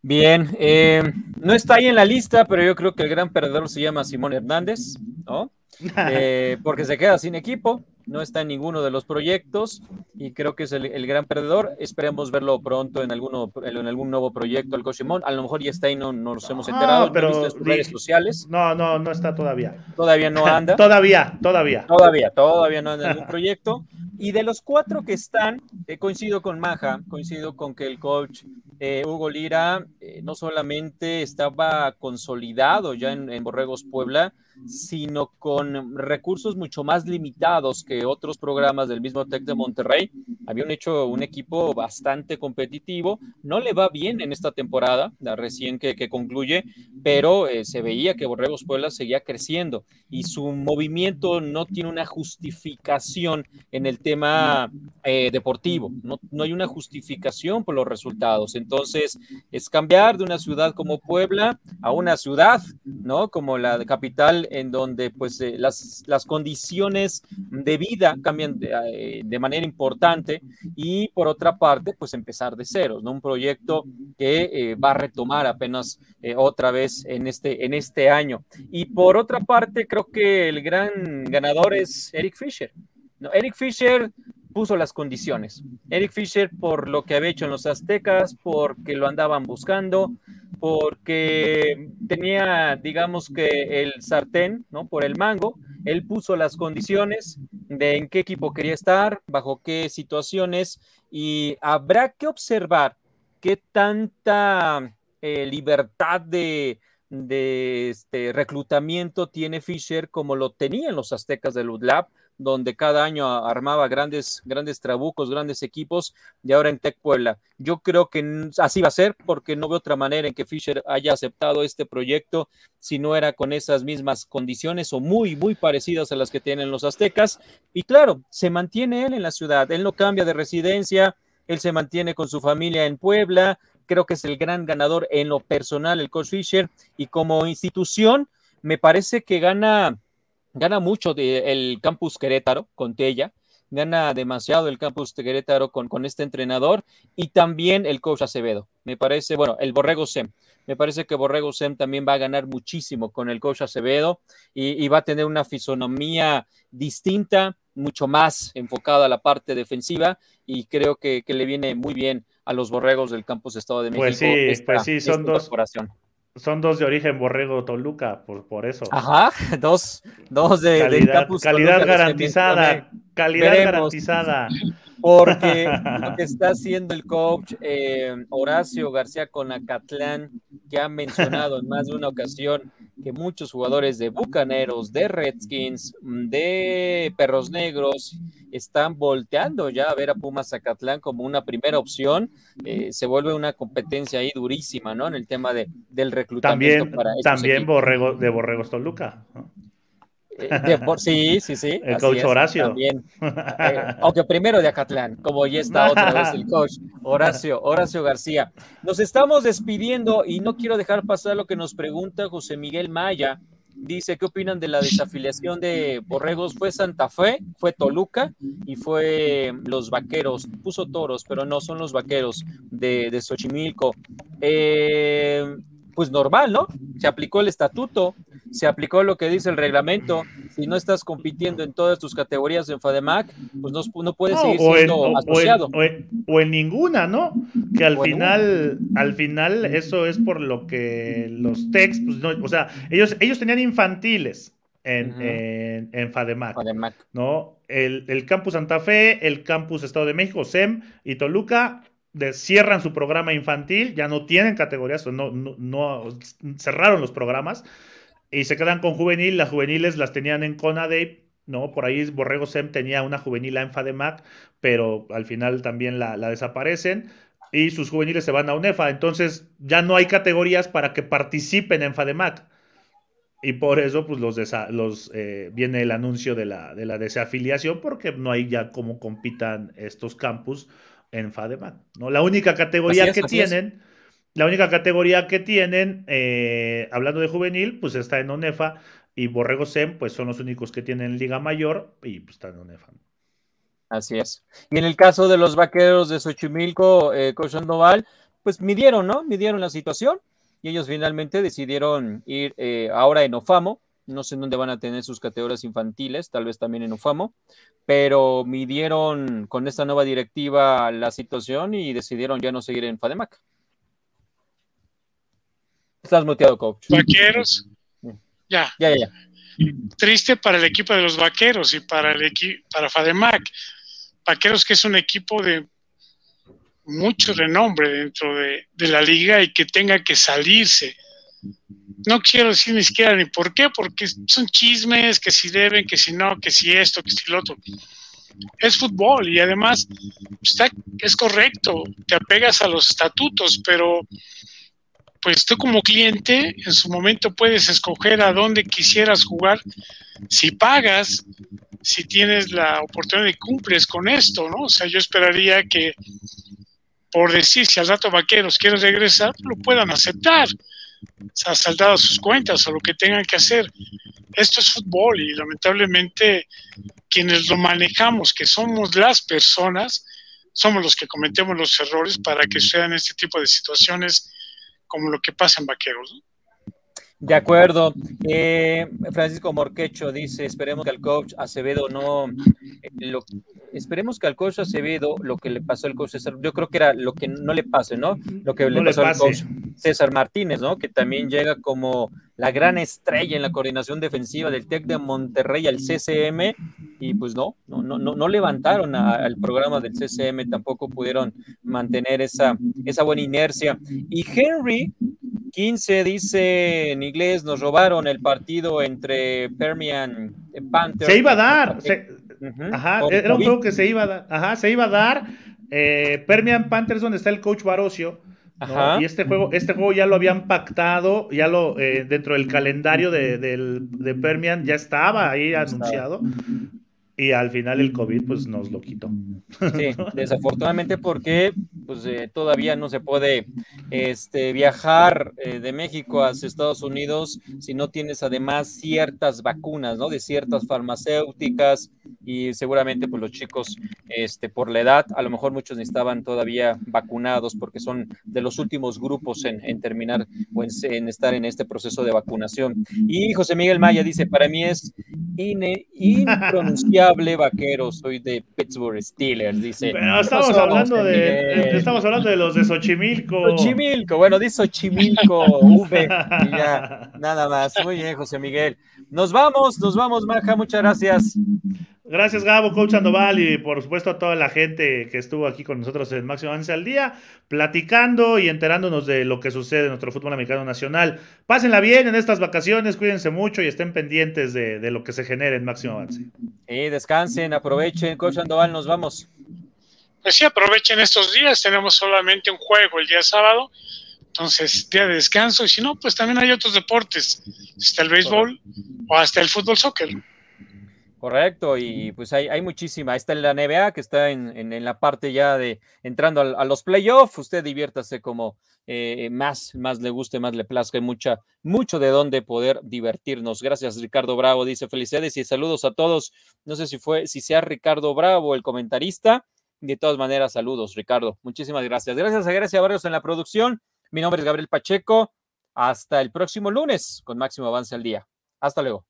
Bien, eh, no está ahí en la lista, pero yo creo que el gran perdedor se llama Simón Hernández, ¿no? Eh, porque se queda sin equipo, no está en ninguno de los proyectos y creo que es el, gran perdedor. Esperemos verlo pronto en, alguno, en algún nuevo proyecto, el Cochimón. A lo mejor ya está y no, nos hemos enterado, pero en sus redes sociales. No, no, no está todavía. Todavía no anda. todavía, todavía. Todavía, todavía no anda en ningún proyecto. Y de los cuatro que están, eh, coincido con Maja, coincido con que el coach eh, Hugo Lira eh, no solamente estaba consolidado ya en, Borregos Puebla, sino con recursos mucho más limitados que otros programas del mismo Tec de Monterrey. Habían hecho un equipo bastante competitivo. No le va bien en esta temporada, la recién que, que concluye, pero se veía que Borregos Puebla seguía creciendo y su movimiento no tiene una justificación en el tema eh, deportivo, no, no, hay una justificación por los resultados. Entonces, es cambiar de una ciudad como Puebla a una ciudad, ¿no? Como la capital, en donde pues eh, las, las condiciones de vida cambian de, eh, de, manera importante y por otra parte, pues empezar de ceros, ¿no? Un proyecto que va a retomar apenas otra vez en este, en este año. Y por otra parte, creo que el gran ganador es Eric Fisher. No, Eric Fisher puso las condiciones. Eric Fisher por lo que había hecho en los Aztecas, porque lo andaban buscando, porque tenía, digamos que el sartén, ¿no? Por el mango. Él puso las condiciones de en qué equipo quería estar, bajo qué situaciones, y habrá que observar qué tanta eh, libertad de, de este reclutamiento tiene Fisher como lo tenían los aztecas de Ludlab, donde cada año armaba grandes, grandes trabucos, grandes equipos, y ahora en Tec Puebla. Yo creo que así va a ser, porque no veo otra manera en que Fisher haya aceptado este proyecto si no era con esas mismas condiciones o muy, muy parecidas a las que tienen los aztecas. Y claro, se mantiene él en la ciudad, él no cambia de residencia, él se mantiene con su familia en Puebla, creo que es el gran ganador en lo personal, el coach Fisher, y como institución, me parece que gana, gana mucho de el campus Querétaro con Tella, gana demasiado el campus de Querétaro con, con este entrenador y también el coach Acevedo. Me parece, bueno, el Borrego Sem. Me parece que Borrego Sem también va a ganar muchísimo con el coach Acevedo y, va a tener una fisonomía distinta, mucho más enfocada a la parte defensiva y creo que, que le viene muy bien a los borregos del campus Estado de pues México. Pues sí, pues sí, son dos. Son dos de origen borrego Toluca, por, por eso. Ajá, dos, dos de calidad, calidad garantizada, calidad garantizada. Porque lo que está haciendo el coach eh, Horacio García con Acatlán, que ha mencionado en más de una ocasión que muchos jugadores de Bucaneros, de Redskins, de Perros Negros están volteando ya a ver a Pumas Zacatlán como una primera opción. Eh, se vuelve una competencia ahí durísima, ¿no? En el tema de, del reclutamiento también, para También borrego, de Borregos Toluca. ¿no? Eh, sí, sí, sí. El coach Horacio. También. Eh, aunque primero de Acatlán, como ya está otra vez el coach Horacio, Horacio García. Nos estamos despidiendo y no quiero dejar pasar lo que nos pregunta José Miguel Maya. Dice, ¿qué opinan de la desafiliación de Borregos? Fue Santa Fe, fue Toluca y fue los Vaqueros. Puso toros, pero no, son los Vaqueros de, de Xochimilco. Eh, pues normal, ¿no? Se aplicó el estatuto, se aplicó lo que dice el reglamento. Si no estás compitiendo en todas tus categorías en FADEMAC, pues no, puedes seguir siendo asociado. O en, ninguna, ¿no? Que al final, al final, eso es por lo que los techs, pues no, o sea, ellos, ellos tenían infantiles. En, en, FADEMAC, ¿no? El, el, Campus Santa Fe, el Campus Estado de México, SEM y Toluca cierran su programa infantil, ya no tienen categorías, no, no, cerraron los programas y se quedan con juvenil. Las juveniles las tenían en CONADE, ¿no? Por ahí Borrego Sem tenía una juvenil en FADEMAC, pero al final también la, desaparecen y sus juveniles se van a UNEFA. Entonces ya no hay categorías para que participen en FADEMAC. Y por eso, pues, los, los eh, viene el anuncio de la, de la desafiliación, porque no hay ya cómo compitan estos campus en FADEMAC. ¿no? La única categoría que tienen, la única categoría que tienen, eh, hablando de juvenil, pues está en ONEFA y Borrego SEM, pues son los únicos que tienen Liga Mayor y pues están en ONEFA. Así es. Y en el caso de los vaqueros de Xochimilco, eh, Sandoval, pues midieron, ¿no? Midieron la situación y ellos finalmente decidieron ir eh, ahora en Ofamo. No sé en dónde van a tener sus categorías infantiles, tal vez también en Ofamo, pero midieron con esta nueva directiva la situación y decidieron ya no seguir en FADEMAC. Estás muteado, coach. Vaqueros. Ya. Ya, ya, ya. Triste para el equipo de los vaqueros y para el equipo para FADEMAC. Vaqueros que es un equipo de mucho renombre dentro de, de, la liga y que tenga que salirse. No quiero decir ni siquiera ni por qué, porque son chismes, que si deben, que si no, que si esto, que si lo otro. Es fútbol y además está, es correcto, te apegas a los estatutos, pero pues tú como cliente en su momento puedes escoger a dónde quisieras jugar si pagas, si tienes la oportunidad y cumples con esto, ¿no? O sea, yo esperaría que por decir si al rato vaqueros quieren regresar, lo puedan aceptar. Se ha saldado sus cuentas o lo que tengan que hacer. Esto es fútbol y lamentablemente quienes lo manejamos, que somos las personas, somos los que cometemos los errores para que sean este tipo de situaciones como lo que pasa en Vaqueros. De acuerdo. Eh, Francisco Morquecho dice, esperemos que al coach Acevedo no... Eh, lo, esperemos que al coach Acevedo lo que le pasó al coach César, yo creo que era lo que no le pase, ¿no? Lo que No le le pasó al coach César Martínez, ¿no? Que también llega como la gran estrella en la coordinación defensiva del TEC de Monterrey al CCM y pues no, no, no, no, levantaron a- al programa del CCM, tampoco pudieron mantener esa, esa buena inercia. Y Henry 15 dice inglés, nos robaron el partido entre Permian Panthers. Se iba a dar. se- ajá, era un juego que se iba a dar. Ajá, se iba a dar. Eh, Permian Panthers, donde está el coach Barocio. ¿no? Ajá. Y este juego, este juego ya lo habían pactado, ya lo eh, dentro del calendario de, del- de Permian ya estaba ahí anunciado. Y al final el COVID pues nos lo quitó. Sí, desafortunadamente porque pues, eh, todavía no se puede este, viajar eh, de México hacia Estados Unidos si no tienes además ciertas vacunas, ¿no? De ciertas farmacéuticas y seguramente pues los chicos este, por la edad, a lo mejor muchos necesitaban todavía vacunados porque son de los últimos grupos en, en terminar o en, en estar en este proceso de vacunación. Y José Miguel Maya dice, para mí es ine- impronunciable vaquero, soy de Pittsburgh Steelers, dice. Pero estamos ¿Qué pasó, hablando José de, Miguel? estamos hablando de los de Xochimilco. Xochimilco, bueno, dice Xochimilco, V, y ya, nada más. Muy bien, José Miguel. Nos vamos, nos vamos, Maja, muchas gracias. Gracias, Gabo, Coach Sandoval, y por supuesto a toda la gente que estuvo aquí con nosotros en Máximo Avance al Día, platicando y enterándonos de lo que sucede en nuestro fútbol americano nacional. Pásenla bien en estas vacaciones, cuídense mucho y estén pendientes de, de lo que se genere en Máximo Avance. Y descansen, aprovechen, Coach Sandoval, nos vamos. Pues sí, aprovechen estos días, tenemos solamente un juego el día sábado, entonces día de descanso, y si no, pues también hay otros deportes, está el béisbol o hasta el fútbol soccer. Correcto, y pues hay, hay muchísima. Está en la NBA, que está en, en- en la parte ya de entrando al- a, los playoffs. Usted diviértase como eh, más, más le guste, más le plazca. Hay mucha, mucho de dónde poder divertirnos. Gracias, Ricardo Bravo. Dice felicidades y saludos a todos. No sé si fue, si sea Ricardo Bravo el comentarista. De todas maneras, saludos, Ricardo. Muchísimas gracias. Gracias a Grecia Barrios en la producción. Mi nombre es Gabriel Pacheco. Hasta el próximo lunes con Máximo Avance al Día. Hasta luego.